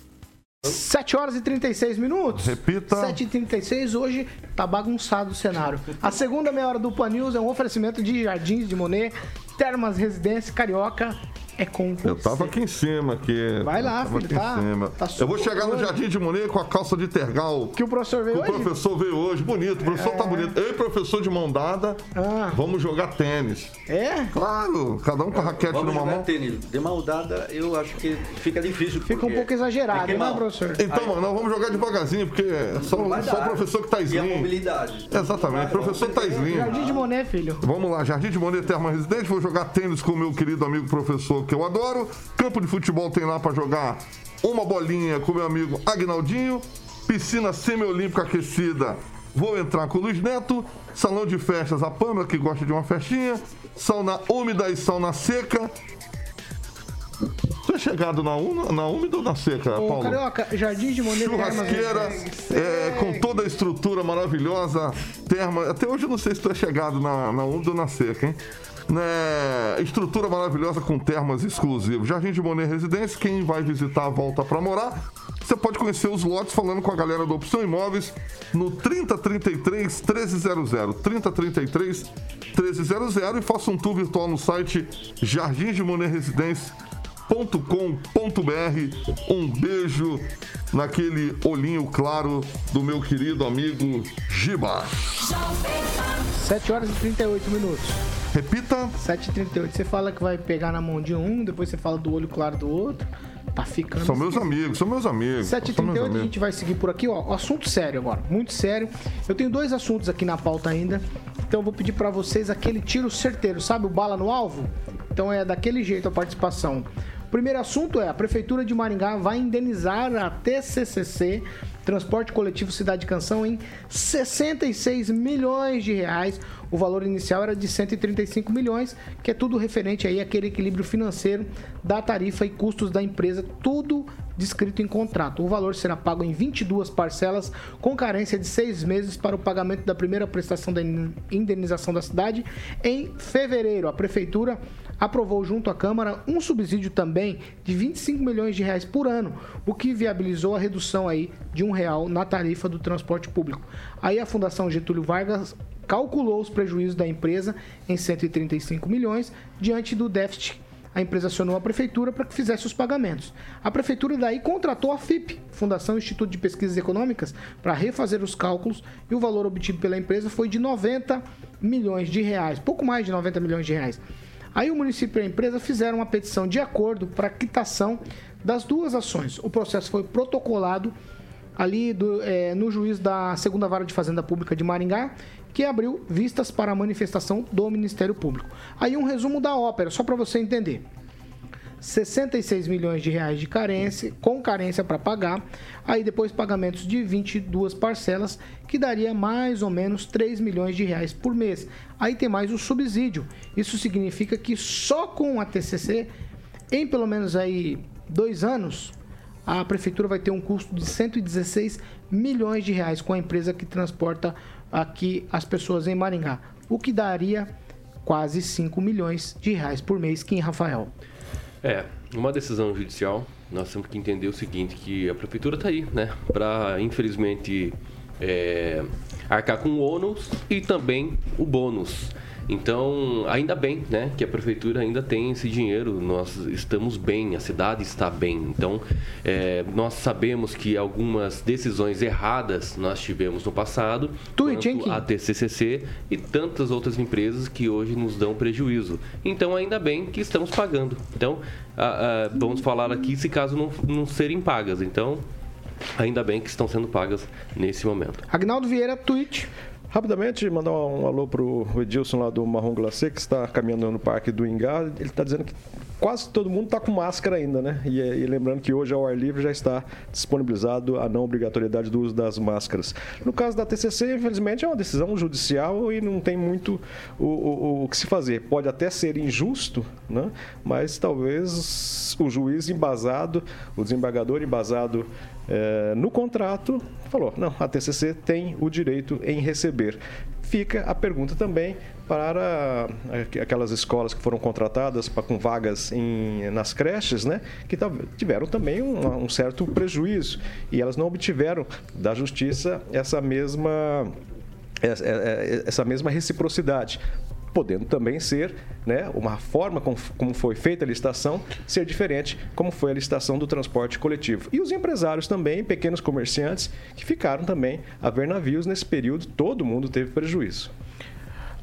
7 horas e 36 minutos. Repita. 7 e 36 hoje tá bagunçado o cenário. A segunda meia hora do Pan News é um oferecimento de Jardins de Monet, Termas Residência Carioca é com você. Eu tava aqui em cima, aqui. Vai lá, filho, tá, tá eu vou chegar no Jardim de Monet com a calça de tergal. Que o professor veio que hoje? O professor veio hoje, bonito. O professor tá é... tá bonito. Eu e o professor de mão dada, ah. vamos jogar tênis. É? Claro, cada um com a raquete vamos numa jogar mão. tênis. De mão dada, eu acho que fica difícil. Fica um pouco exagerado, né, professor? Então, mano, nós vamos jogar devagarzinho, porque só, só o professor que tá slim. E a mobilidade. Exatamente, o professor tá slim. Jardim de Monet, filho. Vamos lá, Jardim de Monet Terma Residente, vou jogar tênis com o meu querido amigo professor que eu adoro. Campo de futebol tem lá para jogar uma bolinha com meu amigo Agnaldinho. Piscina semiolímpica aquecida. Vou entrar com o Luiz Neto. Salão de festas, a Pâmela, que gosta de uma festinha. Sauna úmida e sauna seca. Você é chegado na, na úmida ou na seca, Ô, Paulo? Carioca, Jardim de Monet Churrasqueira, é, com toda a estrutura maravilhosa, terma. Até hoje eu não sei se tu é chegado na, na úmida ou na seca, hein? Né, estrutura maravilhosa com termas exclusivos. Jardim de Monet Residência, quem vai visitar volta para morar. Você pode conhecer os lotes falando com a galera da Opção Imóveis no 3033 1300. 3033 1300 e faça um tour virtual no site Jardim de Monet Residência com.br Um beijo naquele olhinho claro do meu querido amigo Giba. 7 horas e 38 minutos. Repita. 7h38. Você fala que vai pegar na mão de um, depois você fala do olho claro do outro. Tá ficando. São meus amigos, são meus amigos. 7h38 a gente vai seguir por aqui, ó. Assunto sério agora, muito sério. Eu tenho dois assuntos aqui na pauta ainda. Então eu vou pedir para vocês aquele tiro certeiro, sabe o bala no alvo? Então é daquele jeito a participação. Primeiro assunto é: a Prefeitura de Maringá vai indenizar a TCCC Transporte Coletivo Cidade Canção em 66 milhões de reais. O valor inicial era de 135 milhões, que é tudo referente aí àquele equilíbrio financeiro da tarifa e custos da empresa, tudo descrito em contrato. O valor será pago em 22 parcelas, com carência de seis meses para o pagamento da primeira prestação da indenização da cidade em fevereiro. A prefeitura aprovou junto à Câmara um subsídio também de 25 milhões de reais por ano, o que viabilizou a redução aí de um real na tarifa do transporte público. Aí a Fundação Getúlio Vargas calculou os prejuízos da empresa em 135 milhões diante do déficit a empresa acionou a prefeitura para que fizesse os pagamentos. A prefeitura daí contratou a FIP, Fundação Instituto de Pesquisas Econômicas, para refazer os cálculos e o valor obtido pela empresa foi de 90 milhões de reais, pouco mais de 90 milhões de reais. Aí o município e a empresa fizeram uma petição de acordo para quitação das duas ações. O processo foi protocolado ali do, é, no juiz da segunda vara de Fazenda Pública de Maringá, que abriu vistas para a manifestação do Ministério Público. Aí um resumo da ópera, só para você entender. 66 milhões de reais de carência, com carência para pagar. Aí depois pagamentos de 22 parcelas, que daria mais ou menos 3 milhões de reais por mês. Aí tem mais o subsídio. Isso significa que só com a TCC, em pelo menos aí dois anos, a prefeitura vai ter um custo de 116 milhões de reais com a empresa que transporta aqui as pessoas em Maringá, o que daria quase 5 milhões de reais por mês, Kim Rafael. É, uma decisão judicial, nós temos que entender o seguinte, que a prefeitura está aí, né, para infelizmente é, arcar com o ônus e também o bônus. Então, ainda bem, né, que a prefeitura ainda tem esse dinheiro. Nós estamos bem, a cidade está bem. Então, é, nós sabemos que algumas decisões erradas nós tivemos no passado, quanto a TCCC e tantas outras empresas que hoje nos dão prejuízo. Então, ainda bem que estamos pagando. Então, a, a, vamos falar aqui se caso não, não serem pagas. Então, ainda bem que estão sendo pagas nesse momento. Agnaldo Vieira, tweet. Rapidamente, mandar um alô pro Edilson lá do Marrom Glacê, que está caminhando no Parque do Ingá. Ele está dizendo que quase todo mundo está com máscara ainda, né? E, e, lembrando que hoje ao ar livre já está disponibilizado a não obrigatoriedade do uso das máscaras. No caso da TCC, infelizmente, é uma decisão judicial e não tem muito o, o, o que se fazer. Pode até ser injusto, né? Mas talvez o juiz embasado, o desembargador embasado é, no contrato, falou: não, a TCC tem o direito em receber. Fica a pergunta também para aquelas escolas que foram contratadas com vagas em, nas creches, né, que tiveram também um, um certo prejuízo e elas não obtiveram da justiça essa mesma essa mesma reciprocidade podendo também ser né, uma forma como, como foi feita a licitação ser diferente como foi a licitação do transporte coletivo. E os empresários também, pequenos comerciantes, que ficaram também a ver navios nesse período, todo mundo teve prejuízo.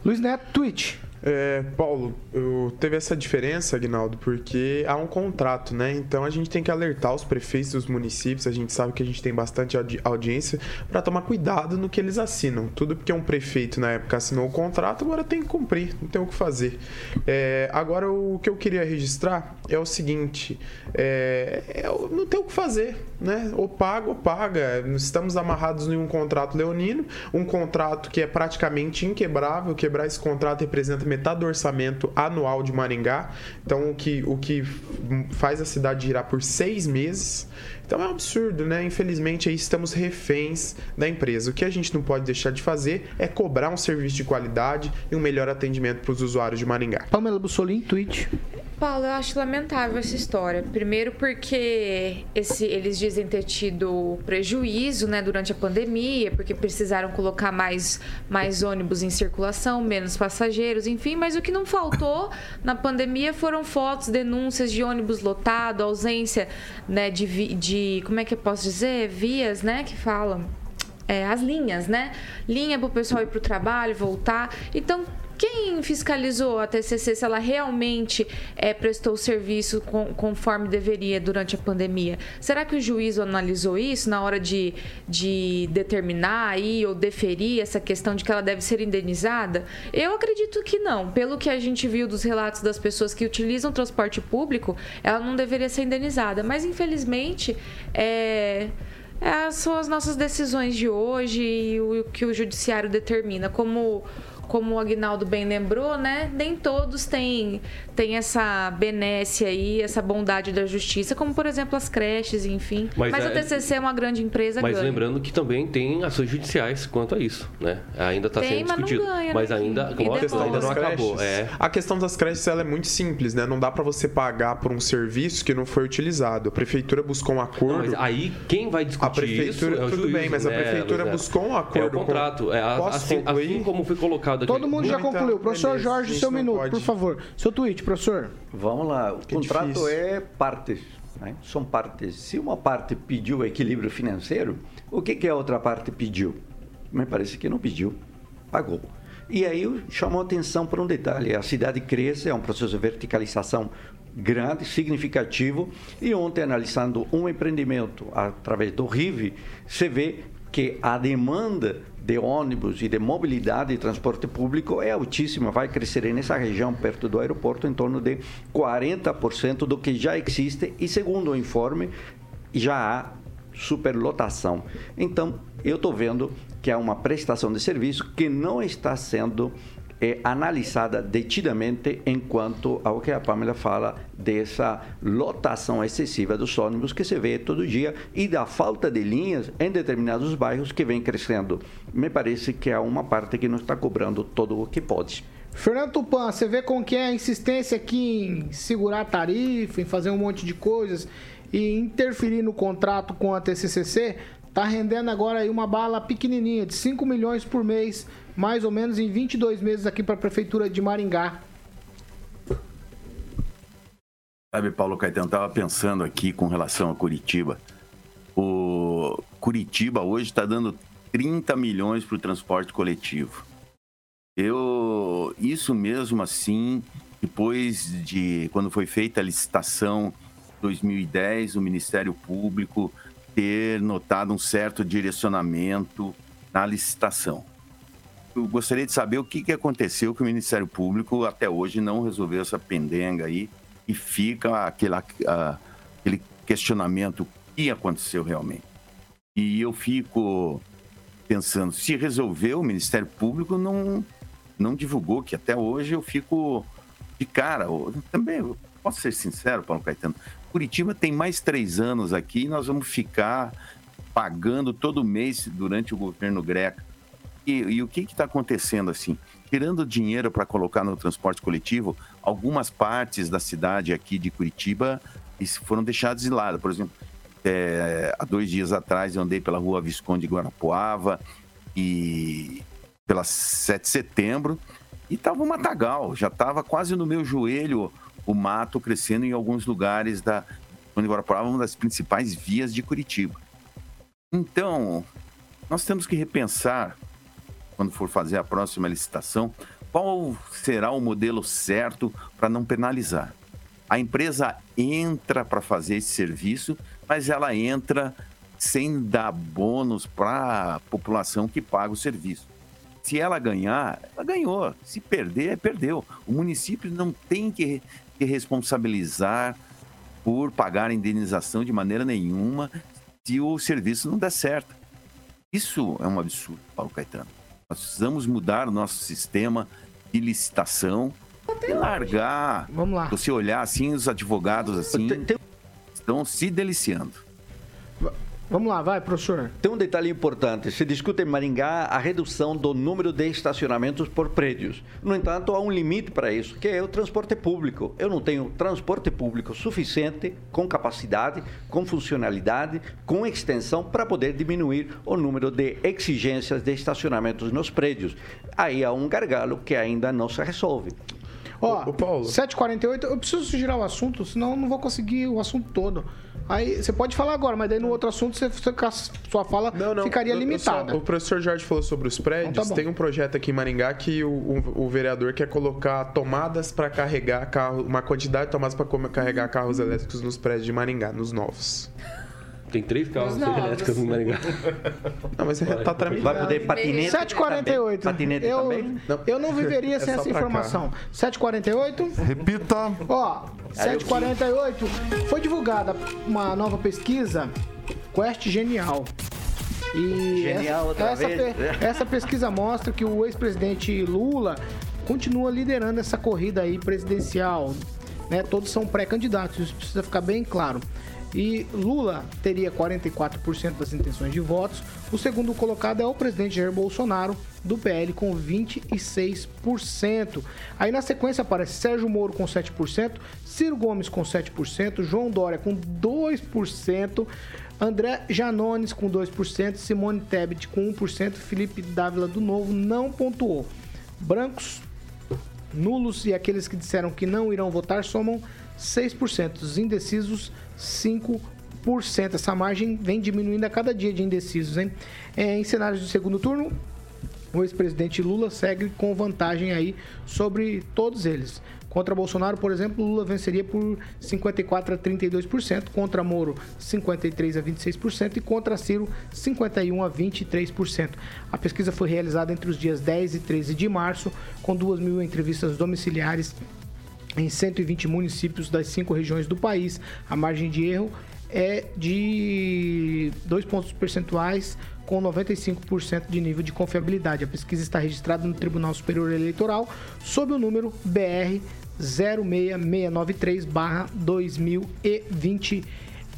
Luiz Neto, tweet. É, Paulo, eu, teve essa diferença, Agnaldo, porque há um contrato, né? Então a gente tem que alertar os prefeitos dos municípios, a gente sabe que a gente tem bastante audi audiência, para tomar cuidado no que eles assinam. Tudo porque um prefeito na época assinou o contrato, agora tem que cumprir, não tem o que fazer. É, agora o que eu queria registrar é o seguinte: é, é não tem o que fazer, né? Ou paga ou paga. Estamos amarrados em um contrato leonino, um contrato que é praticamente inquebrável. Quebrar esse contrato representa metade do orçamento anual de Maringá. Então, o que, o que faz a cidade girar por seis meses. Então é um absurdo, né? Infelizmente aí estamos reféns da empresa. O que a gente não pode deixar de fazer é cobrar um serviço de qualidade e um melhor atendimento para os usuários de Maringá. Pamela Bussolini, tweet. Paulo, eu acho lamentável essa história. Primeiro porque esse, eles dizem ter tido prejuízo né, durante a pandemia, porque precisaram colocar mais, mais ônibus em circulação, menos passageiros, enfim. Mas o que não faltou na pandemia foram fotos, denúncias de ônibus lotado, ausência né, de, de. Como é que eu posso dizer? Vias, né? Que falam. É, as linhas, né? Linha para o pessoal ir para o trabalho, voltar. Então, quem fiscalizou a TCC se ela realmente é, prestou o serviço com, conforme deveria durante a pandemia? Será que o juízo analisou isso na hora de, de determinar aí ou deferir essa questão de que ela deve ser indenizada? Eu acredito que não. Pelo que a gente viu dos relatos das pessoas que utilizam transporte público, ela não deveria ser indenizada. Mas, infelizmente, é... É, são as nossas decisões de hoje e o que o judiciário determina. Como como o Agnaldo bem lembrou, né? Nem todos têm, têm essa benesse aí, essa bondade da justiça, como por exemplo as creches, enfim. Mas, mas é, a TCC é uma grande empresa, Mas ganha. lembrando que também tem ações judiciais quanto a isso, né? Ainda está sendo discutido. Mas, ganha, mas né? ainda, como a questão ainda não acabou. É. A questão das creches ela é muito simples, né? Não dá para você pagar por um serviço que não foi utilizado. A prefeitura buscou um acordo. Não, aí quem vai discutir a prefeitura, isso é o tudo juiz, bem, mas né, a prefeitura Luiz buscou um acordo. É o contrato. Com... É, assim, assim, como foi colocado aqui. Todo mundo já Então, concluiu. Professor Jorge, seu minuto, pode... por favor. Seu tweet, professor. Vamos lá. O Que contrato difícil. é partes. Né? São partes. Se uma parte pediu equilíbrio financeiro, o que, que a outra parte pediu? Me parece que não pediu. Pagou. E aí chamou atenção para um detalhe. A cidade cresce, é um processo de verticalização grande, significativo. E ontem, analisando um empreendimento através do RIV, você vê que a demanda de ônibus e de mobilidade e transporte público é altíssima, vai crescer nessa região perto do aeroporto em torno de 40% do que já existe e segundo o informe já há superlotação. Então, eu estou vendo que há uma prestação de serviço que não está sendo é analisada detidamente enquanto ao que a Pamela fala dessa lotação excessiva dos ônibus que se vê todo dia e da falta de linhas em determinados bairros que vem crescendo. Me parece que há uma parte que não está cobrando todo o que pode. Fernando Tupan, você vê com que é a insistência aqui em segurar a tarifa, em fazer um monte de coisas e interferir no contrato com a TCCC, tá rendendo agora aí uma bala pequenininha de 5 milhões por mês mais ou menos em 22 meses aqui para a Prefeitura de Maringá. Sabe, Paulo Caetano, estava pensando aqui com relação a Curitiba. O Curitiba hoje está dando 30 milhões para o transporte coletivo. Eu, isso mesmo assim, depois de quando foi feita a licitação 2010, o Ministério Público ter notado um certo direcionamento na licitação eu gostaria de saber o que, que aconteceu que o Ministério Público até hoje não resolveu essa pendenga aí e fica aquele, aquele questionamento o que aconteceu realmente. E eu fico pensando, se resolveu, o Ministério Público não, não divulgou, que até hoje eu fico de cara. Também, posso ser sincero, Paulo Caetano, Curitiba tem mais três anos aqui e nós vamos ficar pagando todo mês durante o governo Greca e, e o que está acontecendo assim? Tirando dinheiro para colocar no transporte coletivo, algumas partes da cidade aqui de Curitiba foram deixadas de lado. Por exemplo, é, há dois dias atrás eu andei pela rua Visconde Guarapuava e pela 7 de setembro e estava um matagal, já estava quase no meu joelho o mato crescendo em alguns lugares da Visconde Guarapuava, uma das principais vias de Curitiba. Então, nós temos que repensar quando for fazer a próxima licitação, qual será o modelo certo para não penalizar? A empresa entra para fazer esse serviço, mas ela entra sem dar bônus para a população que paga o serviço. Se ela ganhar, ela ganhou. Se perder, perdeu. O município não tem que, que responsabilizar por pagar indenização de maneira nenhuma se o serviço não der certo. Isso é um absurdo, Paulo Caetano. Nós precisamos mudar o nosso sistema de licitação e largar. Vamos lá. Você olhar assim, os advogados assim estão se deliciando. Vamos lá, vai, professor. Tem um detalhe importante. Se discute em Maringá a redução do número de estacionamentos por prédios. No entanto, há um limite para isso, que é o transporte público. Eu não tenho transporte público suficiente, com capacidade, com funcionalidade, com extensão, para poder diminuir o número de exigências de estacionamentos nos prédios. Aí há um gargalo que ainda não se resolve. Ó, o Paulo. 7h48, eu preciso girar o assunto, senão eu não vou conseguir o assunto todo. Aí você pode falar agora, mas daí no outro assunto você, sua fala não, não, ficaria limitada. Só, o professor Jorge falou sobre os prédios. Então, tá tem um projeto aqui em Maringá que o, o, o vereador quer colocar tomadas para carregar carro, uma quantidade de tomadas para carregar carros elétricos nos prédios de Maringá, nos novos. Tem três carros elétricos no Maringá. [LAUGHS] Não, mas tá tramitando. Vai poder patinete 748. Patinete eu, também? Eu não viveria é sem essa informação. 748. Repita. Ó, 748. Foi divulgada uma nova pesquisa, Quest Genial. E Genial essa, essa, pe essa pesquisa mostra que o ex-presidente Lula continua liderando essa corrida aí presidencial. Né? Todos são pré-candidatos, isso precisa ficar bem claro e Lula teria 44% das intenções de votos. O segundo colocado é o presidente Jair Bolsonaro, do PL, com 26%. Aí na sequência aparece Sérgio Moro com 7%, Ciro Gomes com 7%, João Dória com 2%. André Janones com 2%, Simone Tebet com 1%, Felipe Dávila do Novo não pontuou. Brancos, nulos e aqueles que disseram que não irão votar somam 6%. Os indecisos 5%. Essa margem vem diminuindo a cada dia de indecisos, hein? É, em cenários de segundo turno, o ex-presidente Lula segue com vantagem aí sobre todos eles. Contra Bolsonaro, por exemplo, Lula venceria por 54 a 32%, contra Moro 53 a 26% e contra Ciro 51 a 23%. A pesquisa foi realizada entre os dias 10 e 13 de março, com 2 mil entrevistas domiciliares em 120 municípios das cinco regiões do país. A margem de erro é de 2 pontos percentuais com 95% de nível de confiabilidade. A pesquisa está registrada no Tribunal Superior Eleitoral sob o número BR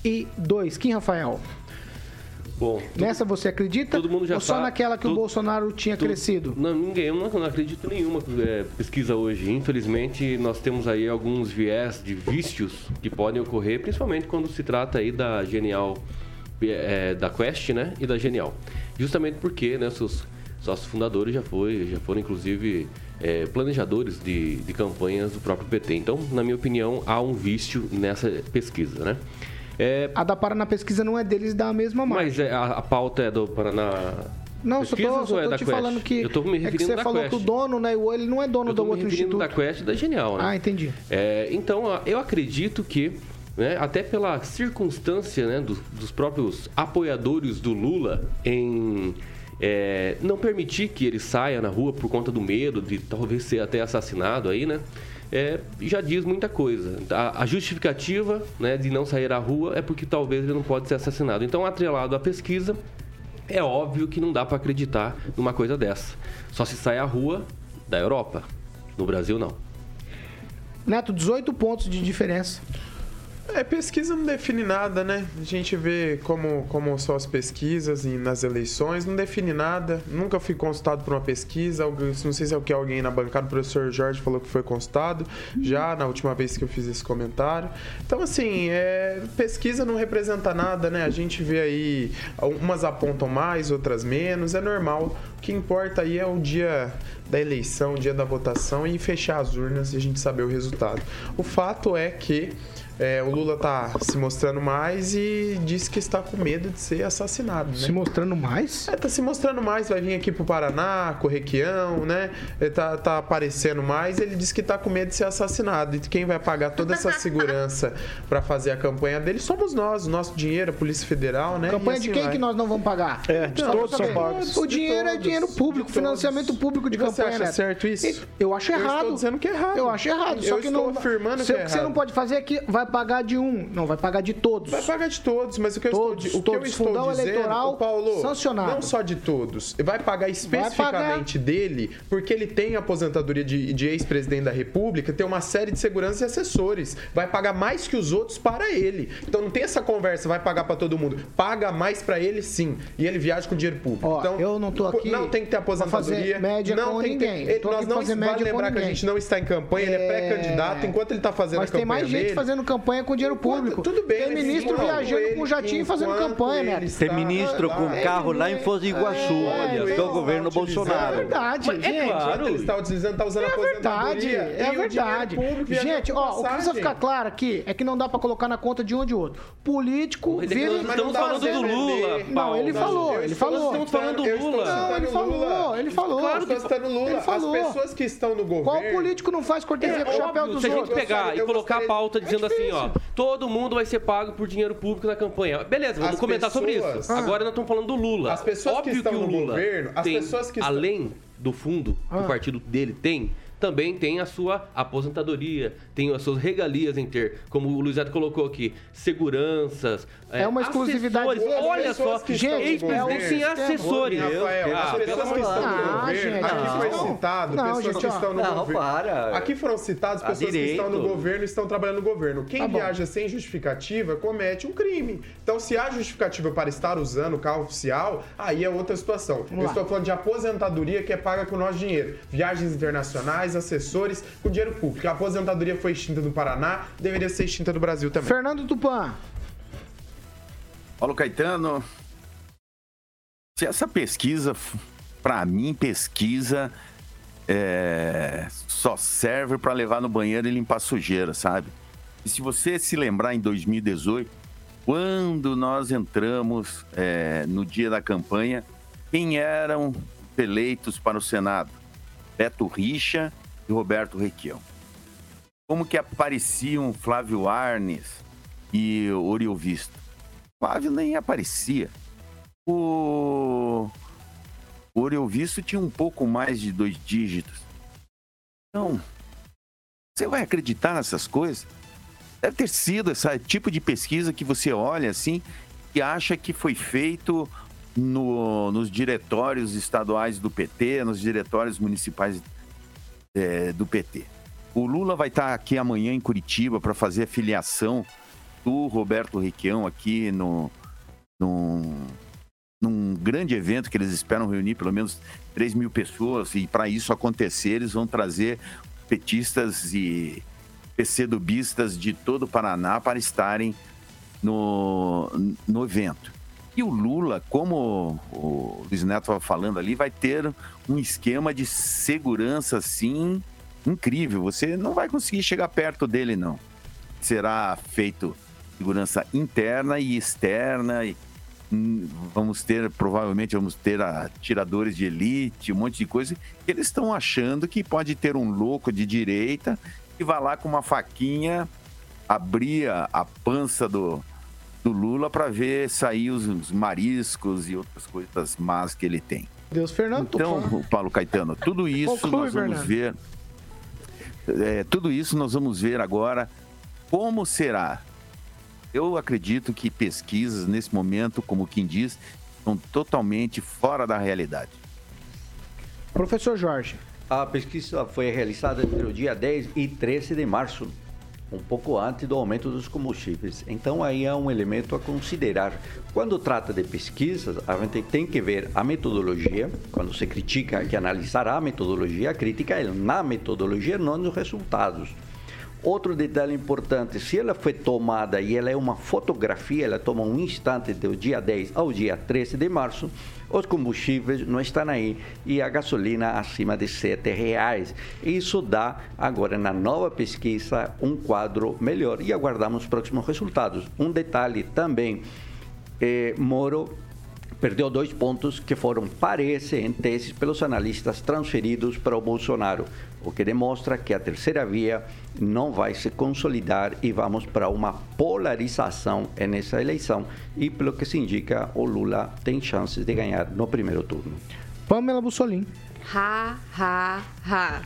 06693/2022. Kim Rafael. Bom, Nessa você acredita? todo mundo já Ou só sabe- naquela que o todo- Bolsonaro tinha todo- crescido? Não, ninguém, eu não, não acredito nenhuma é, pesquisa hoje. Infelizmente, nós temos aí alguns viés de vícios que podem ocorrer, principalmente quando se trata aí da Genial, é, da Quest, né, e da Genial. Justamente porque, né, seus sócios fundadores já, foi, já foram, inclusive, é, planejadores de, de campanhas do próprio PT. Então, na minha opinião, há um vício nessa pesquisa, né? É, A da Paraná Pesquisa não é deles da mesma margem. mas é, a, a pauta é do Paraná. Não, só tô, só é tô da te Quest? falando que. Eu tô me é que referindo você falou Quest. que o dono, né? o- Ele não é dono Eu do tô me outro referindo instituto. da Quest da Genial, né? Ah, entendi. É, então, eu acredito que, né, até pela circunstância né, dos, dos próprios apoiadores do Lula em é, não permitir que ele saia na rua por conta do medo de talvez ser até assassinado aí, né? é, já diz muita coisa. A, a justificativa né, de não sair à rua é porque talvez ele não pode ser assassinado. Então, atrelado à pesquisa, é óbvio que não dá para acreditar numa coisa dessa. Só se sai à rua da Europa. No Brasil, não. Neto, 18 pontos de diferença. É, pesquisa não define nada, né? A gente vê como, como são as pesquisas e nas eleições, não define nada. Nunca fui consultado por uma pesquisa. Não sei se é o que alguém na bancada, o professor Jorge falou que foi consultado já na última vez que eu fiz esse comentário. Então, assim, é, pesquisa não representa nada, né? A gente vê aí, umas apontam mais, outras menos, é normal. O que importa aí é o dia da eleição, o dia da votação e fechar as urnas e a gente saber o resultado. O fato é que é, o Lula tá se mostrando mais e disse que está com medo de ser assassinado, né? Se mostrando mais? É, tá se mostrando mais, vai vir aqui pro Paraná, com o Requião, né? Ele tá, tá aparecendo mais, ele disse que tá com medo de ser assassinado. E quem vai pagar toda essa segurança [LAUGHS] para fazer a campanha dele somos nós, o nosso dinheiro, a Polícia Federal, né? Campanha E de assim quem vai. que nós não vamos pagar? É, de Só pra todos são pagos. O dinheiro é todos, dinheiro de público, financiamento público de E você campanha, acha certo isso? Eu acho Eu errado. estou dizendo que é errado. Eu acho errado. Só Eu que estou não, afirmando Você- que é O que você não errado. pode fazer é que vai pagar de um. Não, vai pagar de todos. Vai pagar de todos, mas o que eu Todos, estou, di- o que eu todos. estou Fundão dizendo, eleitoral Paulo, sancionado. não só de todos, vai pagar especificamente dele, porque ele tem aposentadoria de, de ex-presidente da República, tem uma série de segurança e assessores, vai pagar mais que os outros para ele. Então não tem essa conversa, vai pagar para todo mundo, paga mais para ele sim, e ele viaja com dinheiro público. Ó, então eu não tô aqui não tem que ter aposentadoria, média não com tem que ter- ninguém. ele- nós não vale lembrar que a ninguém. gente não está em campanha, ele é pré-candidato, enquanto ele está fazendo Mas a tem campanha mais gente dele, fazendo campanha com dinheiro público. Tudo bem, Tem mas ministro enquanto viajando ele- com jatinho fazendo campanha, está Tem ministro com lá, carro lá em Foz do Iguaçu, É, olha, é, do governo É Bolsonaro. verdade, Mas é gente. claro. Ele está utilizando, está usando É verdade, aposentadoria. é o verdade. público Gente, ó, o que precisa ficar claro aqui é que não dá pra colocar na conta de um ou de outro. Político é nós estamos falando do defender. Lula, Não, ele falou, ele falou. Estamos falando do Lula. Não, ele falou, ele falou. Claro que estou citando Lula. Ele falou. As pessoas que estão no governo... Qual político não faz cortesia É, com o chapéu dos Se a gente outros? pegar e colocar a pauta dizendo É assim, ó, todo mundo vai ser pago por dinheiro público na campanha. Beleza, vamos As comentar sobre pessoas- isso. Ah. Agora nós estamos falando do Lula. As pessoas que Óbvio estão o no Lula governo, as tem, pessoas que estão- além do fundo que Ah. o partido dele tem, também tem a sua aposentadoria, tem as suas regalias em ter, como o Luiz Neto colocou aqui, seguranças. É uma exclusividade assessores. dele. Olha só, no ex-presidente governo- tem assessores. Rafael, Ah, as pessoas amor que estão no Ah, governo, gente, aqui foi citado, pessoas gente, que estão no governo. para. Aqui foram citadas Tá pessoas que estão no governo e estão trabalhando no governo. Quem Tá viaja sem justificativa comete um crime. Então, se há justificativa para estar usando o carro oficial, aí é outra situação. Eu lá. estou falando de aposentadoria que é paga com o nosso dinheiro. Viagens internacionais, assessores, com dinheiro público. A aposentadoria foi extinta no Paraná, deveria ser extinta no Brasil também. Fernando Tupan. Paulo Caetano, se essa pesquisa, para mim, pesquisa é, só serve para levar no banheiro e limpar sujeira, sabe? E se você se lembrar em 2018, quando nós entramos é, no dia da campanha, quem eram eleitos para o Senado? Beto Richa e Roberto Requião. como que apareciam Flávio Arnes e Oriol Visto. Flávio nem aparecia. O, o Oriol Visto tinha um pouco mais de dois dígitos. Então, você vai acreditar nessas coisas? Deve ter sido esse tipo de pesquisa que você olha assim e acha que foi feito no, nos diretórios estaduais do PT, nos diretórios municipais é, do PT. O Lula vai estar aqui amanhã em Curitiba para fazer a filiação do Roberto Requião aqui no, num, num grande evento que eles esperam reunir pelo menos 3 mil pessoas. E para isso acontecer, eles vão trazer petistas e PCdubistas de todo o Paraná para estarem no, no evento. E o Lula, como o Luiz Neto estava falando ali, vai ter um esquema de segurança assim incrível. Você não vai conseguir chegar perto dele, não. Será feito segurança interna e externa. E hum, vamos ter, provavelmente, vamos ter atiradores de elite, um monte de coisa. Eles estão achando que pode ter um louco de direita que vai lá com uma faquinha abrir a pança do, do Lula para ver sair os, os, mariscos e outras coisas más que ele tem. Deus, Fernando. Então, Paulo Caetano, tudo [LAUGHS] isso Conclui, nós vamos Fernando. ver é, tudo isso nós vamos ver agora como será. Eu acredito que pesquisas nesse momento, como quem diz, estão totalmente fora da realidade. Professor Jorge. A pesquisa foi realizada entre o dia 10 e 13 de março um pouco antes do aumento dos combustíveis. Então aí é um elemento a considerar. Quando trata de pesquisas, a gente tem que ver a metodologia. Quando se critica, que analisar a metodologia, a crítica é na metodologia, não nos resultados. Outro detalhe importante, se ela foi tomada e ela é uma fotografia, ela toma um instante do dia 10 ao dia 13 de março, os combustíveis não estão aí e a gasolina acima de R$ reais. Isso dá agora na nova pesquisa um quadro melhor e aguardamos os próximos resultados. Um detalhe também, eh, Moro perdeu dois pontos que foram, parece, em teses pelos analistas transferidos para o Bolsonaro, o que demonstra que a terceira via não vai se consolidar e vamos para uma polarização nessa eleição. E, pelo que se indica, o Lula tem chances de ganhar no primeiro turno. Pamela Bussolini. Ha, ha, ha.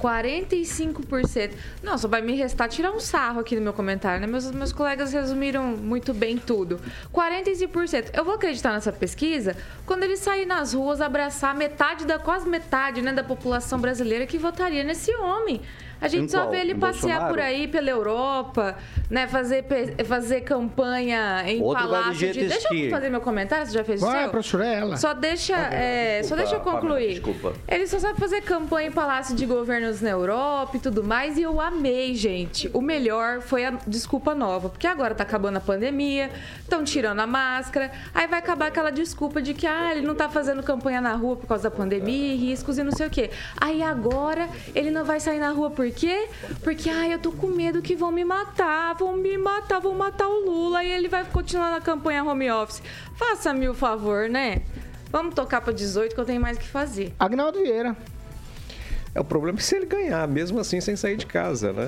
45%. Não, só vai me restar tirar um sarro aqui no meu comentário, né? Meus, meus colegas resumiram muito bem tudo. 45%. Eu vou acreditar nessa pesquisa quando ele sair nas ruas abraçar metade da, quase metade, né, da população brasileira que votaria nesse homem. A gente só vê ele passear Bolsonaro? por aí pela Europa, né? Fazer, fazer campanha em Outro palácio de. Deixa eu fazer meu comentário, você já fez Vai, o professora, é ela. Só deixa, é, desculpa, só deixa eu concluir. Desculpa. Ele só sabe fazer campanha em palácio de governos na Europa e tudo mais. E eu amei, gente. O melhor foi a desculpa nova. Porque agora tá acabando a pandemia, estão tirando a máscara. Aí vai acabar aquela desculpa de que ah, ele não tá fazendo campanha na rua por causa da pandemia, riscos e não sei o quê. Aí agora ele não vai sair na rua por quê? Porque, ai, eu tô com medo que vão me matar, vão me matar, vão matar o Lula e ele vai continuar na campanha home office. Faça-me o favor, né? Vamos tocar para 18 que eu tenho mais que fazer. Agnaldo Vieira. É, o problema é se ele ganhar, mesmo assim, sem sair de casa, né?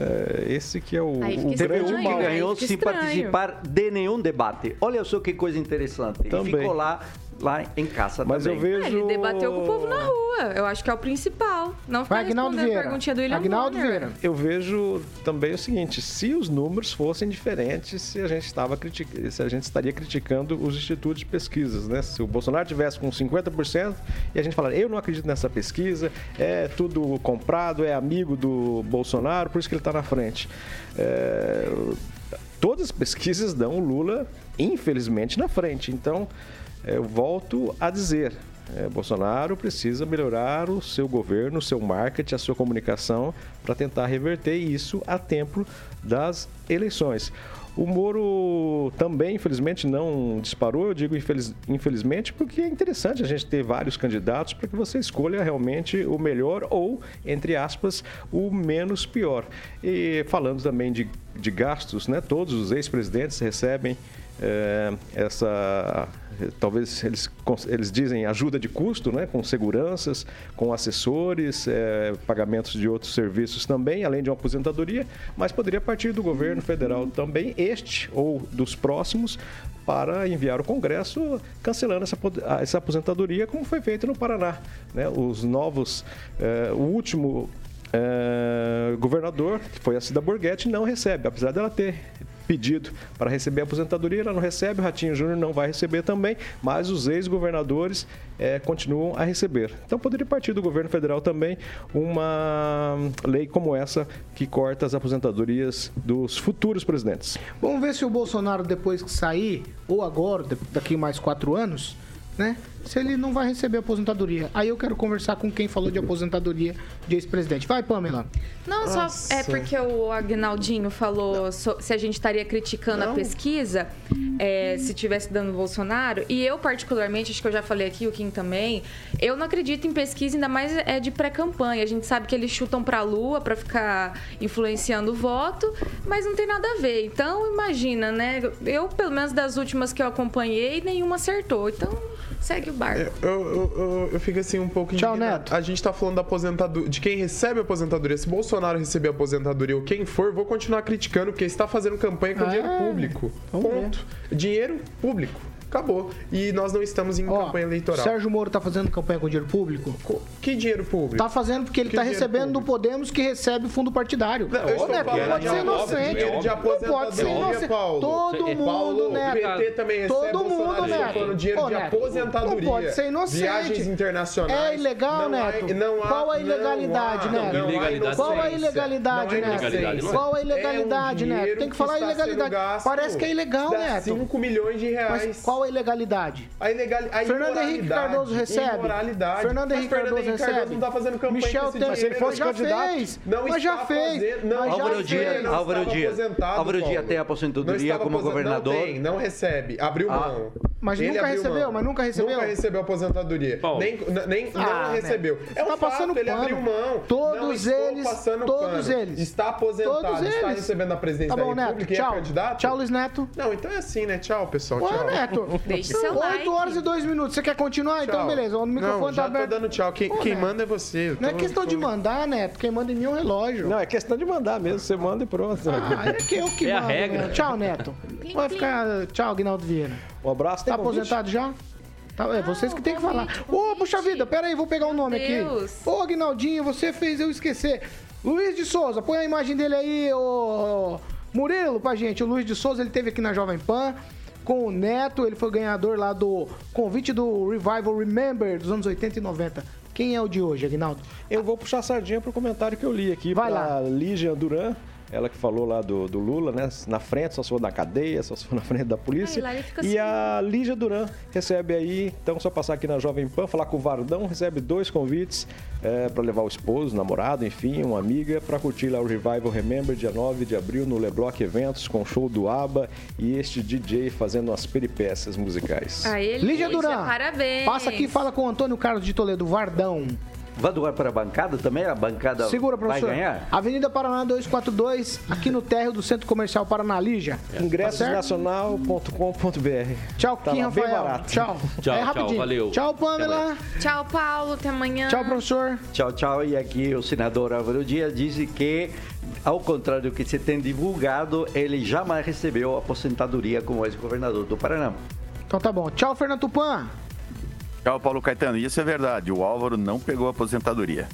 Esse que é o, o grande mal. ganhou sem participar de nenhum debate. Olha só que coisa interessante. Também. Ele ficou lá lá em casa Mas também. eu vejo... Ele debateu com o povo na rua. Eu acho que é o principal. Não ficar respondendo Vieira. a perguntinha do William Agnaldo Vieira. Eu vejo também o seguinte, se os números fossem diferentes, se a gente estava criticando, se a gente estaria criticando os institutos de pesquisas, né? Se o Bolsonaro tivesse com 50% e a gente falar, eu não acredito nessa pesquisa, é tudo comprado, é amigo do Bolsonaro, por isso que ele está na frente. É... Todas as pesquisas dão o Lula, infelizmente, na frente. Então, eu volto a dizer, é, Bolsonaro precisa melhorar o seu governo, o seu marketing, a sua comunicação para tentar reverter isso a tempo das eleições. O Moro também, infelizmente, não disparou. Eu digo infeliz, infelizmente porque é interessante a gente ter vários candidatos para que você escolha realmente o melhor ou, entre aspas, o menos pior. E falando também de, de gastos, né? todos os ex-presidentes recebem é, essa talvez eles, eles dizem ajuda de custo, né, com seguranças, com assessores, é, pagamentos de outros serviços também, além de uma aposentadoria, mas poderia partir do governo federal também, este ou dos próximos, para enviar o Congresso cancelando essa, essa aposentadoria, como foi feito no Paraná. Né? Os novos, é, o último é, governador, que foi a Cida Borghetti, não recebe, apesar dela ter pedido para receber a aposentadoria, ela não recebe, o Ratinho Júnior não vai receber também, mas os ex-governadores é, continuam a receber. Então poderia partir do governo federal também uma lei como essa que corta as aposentadorias dos futuros presidentes. Vamos ver se o Bolsonaro, depois que sair, ou agora, daqui mais quatro anos, né? Se ele não vai receber aposentadoria. Aí eu quero conversar com quem falou de aposentadoria de ex-presidente. Vai, Pamela. Não, Nossa. só é porque o Agnaldinho falou so, se a gente estaria criticando não. a pesquisa, é, se tivesse dando Bolsonaro. E eu, particularmente, acho que eu já falei aqui, o Kim também, eu não acredito em pesquisa, ainda mais é de pré-campanha. A gente sabe que eles chutam pra lua para ficar influenciando o voto, mas não tem nada a ver. Então, imagina, né? Eu, pelo menos das últimas que eu acompanhei, nenhuma acertou. Então, segue o barco. Eu, eu, eu, eu fico assim um pouco Tchau, Neto. A gente tá falando da aposentadoria, de quem recebe a aposentadoria. Se Bolsonaro receber a aposentadoria ou quem for, vou continuar criticando, porque está fazendo campanha com ah, dinheiro público. Ponto. Ver. Dinheiro público. Acabou. E nós não estamos em Ó, campanha eleitoral. Sérgio Moro tá fazendo campanha com dinheiro público? Que dinheiro público? Tá fazendo porque ele que tá recebendo público? do Podemos que recebe fundo partidário. Não, Ô, Neto, não pode ser inocente. Não pode ser inocente. Paulo. Todo mundo, Paulo, Neto. O PT também recebe Todo mundo, Neto. falando dinheiro Ô, de aposentadoria. Não pode ser inocente. Viagens internacionais. É ilegal, Neto? Não há, Qual a ilegalidade, Neto? Qual a ilegalidade, Neto? Qual a ilegalidade, Neto? Tem que falar ilegalidade. Parece que é ilegal, Neto. 5 milhões de reais. Mas qual a ilegalidade? A ilegalidade. Fernando Henrique Cardoso recebe. Imoralidade. Fernando Henrique Cardoso Henrique recebe. Cardoso não tá fazendo campanha Michel tem, se ele fosse já candidato, fez. Não mas já fez. Não, mas Álvaro Dias, Álvaro Dias. Álvaro Dias tem aposentadoria como governador. Não tem, não recebe. Abriu ah. mão. Mas ele nunca recebeu, mão. mas nunca recebeu. Nunca recebeu aposentadoria. Bom. Nem, nem ah, não recebeu. Né? É um tá fato, passando ele pano. abriu mão. Todos eles, todos pano. eles. Está aposentado, todos está eles. recebendo a presidência tá bom, da República Neto, tchau. é candidato. Tchau, Luiz Neto. Não, então é assim, né? Tchau, pessoal. Tchau. Neto. [LAUGHS] Deixe seu 8 horas e 2 minutos. Você quer continuar? Então, tchau. Então, beleza. O microfone não, já tá aberto. tô dando tchau. Quem, Pô, quem manda é você. Não é questão de mandar, Neto. Quem manda em mim é um relógio. Não, é questão de mandar mesmo. Você manda e pronto. Ah, é que eu que é mando. a regra. Né? Tchau, Neto. Vai ficar... Tchau, Guinaldo Vieira. Um abraço. Tá aposentado já? Tá, é vocês que tem que falar. Ô, oh, puxa vida, pera aí, vou pegar o um nome Deus. aqui. Ô, Aguinaldinho, você fez eu esquecer. Luiz de Souza, põe a imagem dele aí, ô. Murilo, pra gente. O Luiz de Souza, ele teve aqui na Jovem Pan com o Neto. Ele foi ganhador lá do convite do Revival Remember dos anos 80 e 90. Quem é o de hoje, Aguinaldo? Eu vou puxar a sardinha pro comentário que eu li aqui. Vai lá. Lígia Duran. Ela que falou lá do, do, Lula, né? Na frente, só se for na cadeia, só se for na frente da polícia. Ai, e assim. a Lígia Duran recebe aí, então só passar aqui na Jovem Pan, falar com o Vardão, recebe dois convites é, para levar o esposo, namorado, enfim, uma amiga, para curtir lá o Revival Remember, dia 9 de abril, no Leblock Eventos, com show do ABBA e este DJ fazendo as peripécias musicais. Aê, Lígia Duran, parabéns. Passa aqui e fala com o Antônio Carlos de Toledo, Vardão. Vai doar para a bancada também? A bancada Segura, professor. vai ganhar? Avenida Paraná 242, aqui no térreo do Centro Comercial Paraná Lígia. É. Ingressosnacional.com.br. Tchau, tá Kim Rafael. Barato. Tchau. Tchau, é tchau, valeu. Tchau, Pamela. Tchau, Paulo. Até amanhã. Tchau, professor. Tchau, tchau. E aqui o senador Álvaro Dias disse que ao contrário do que se tem divulgado, ele jamais recebeu aposentadoria como ex-governador do Paraná. Então tá bom. Tchau, Fernando Tupan. Tchau, Paulo Caetano. Isso é verdade. O Álvaro não pegou a aposentadoria.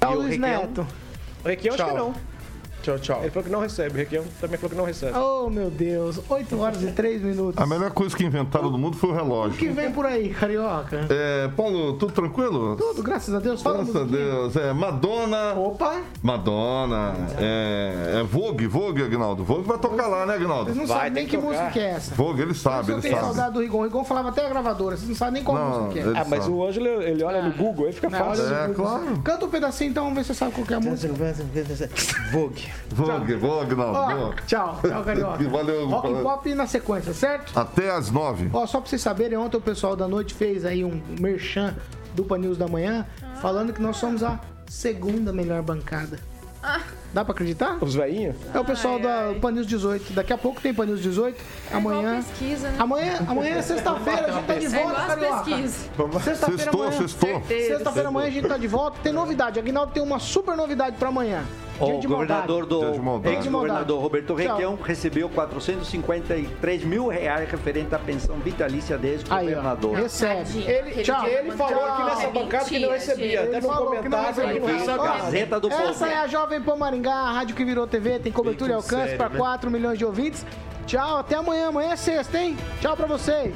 Tchau, Luiz Neto. O Requião acho que não. Tchau, tchau. Ele falou que não recebe. O Requião também falou que não recebe. Oh, meu Deus. 8 horas e 3 minutos. A melhor coisa que inventaram do mundo foi o relógio. O que vem por aí, carioca? É, Paulo, tudo tranquilo? Tudo, graças a Deus. Fala graças a Deus. É, Madonna. Opa. Madonna. É, é Vogue, Vogue, Agnaldo. Vogue vai tocar lá, né, Agnaldo? Vocês não vai, sabem nem que, que música é essa. Vogue, ele sabe, ele sabe. saudade do Rigon. O Rigon falava até a gravadora. Vocês não sabem nem qual não, música que é. Ah, mas o Ângelo, ele olha no Google, aí fica fácil. É, claro. Canta um pedacinho então, vamos ver se você sabe qual é a música. Vogue. Vogue, Vogue. Agnaldo. tchau, tchau, Carioca. [LAUGHS] Valeu. Rock and Pop na sequência, certo? Até às nove. Ó, só pra vocês saberem, ontem o pessoal da noite fez aí um merchan do Pan News da manhã, falando que nós somos a segunda melhor bancada. Ah. Dá pra acreditar? Os velhinhos? É o pessoal da Pan News 18. Daqui a pouco tem Pan News 18. É amanhã. igual pesquisa, né? Amanhã, amanhã é sexta-feira, a gente tá de É volta, igual as Carioca. Sexta-feira Sextou, amanhã. sextou. Sexta-feira amanhã a gente tá de volta. Tem novidade. Aguinaldo tem uma super novidade pra amanhã. O governador maldade. do ex-governador Roberto Tchau. Requião recebeu 453 mil reais referente à pensão vitalícia desse Aí, governador. Recebe. Ele, tchau. Ele falou Tchau. aqui nessa É bancada que não recebia. Até no comentário não recebia. Gazeta do Povo. Essa é a Jovem Pan Maringá, a rádio que virou TV, tem cobertura e alcance para né? 4 milhões de ouvintes. Tchau, até amanhã. Amanhã é sexta, hein? Tchau pra vocês.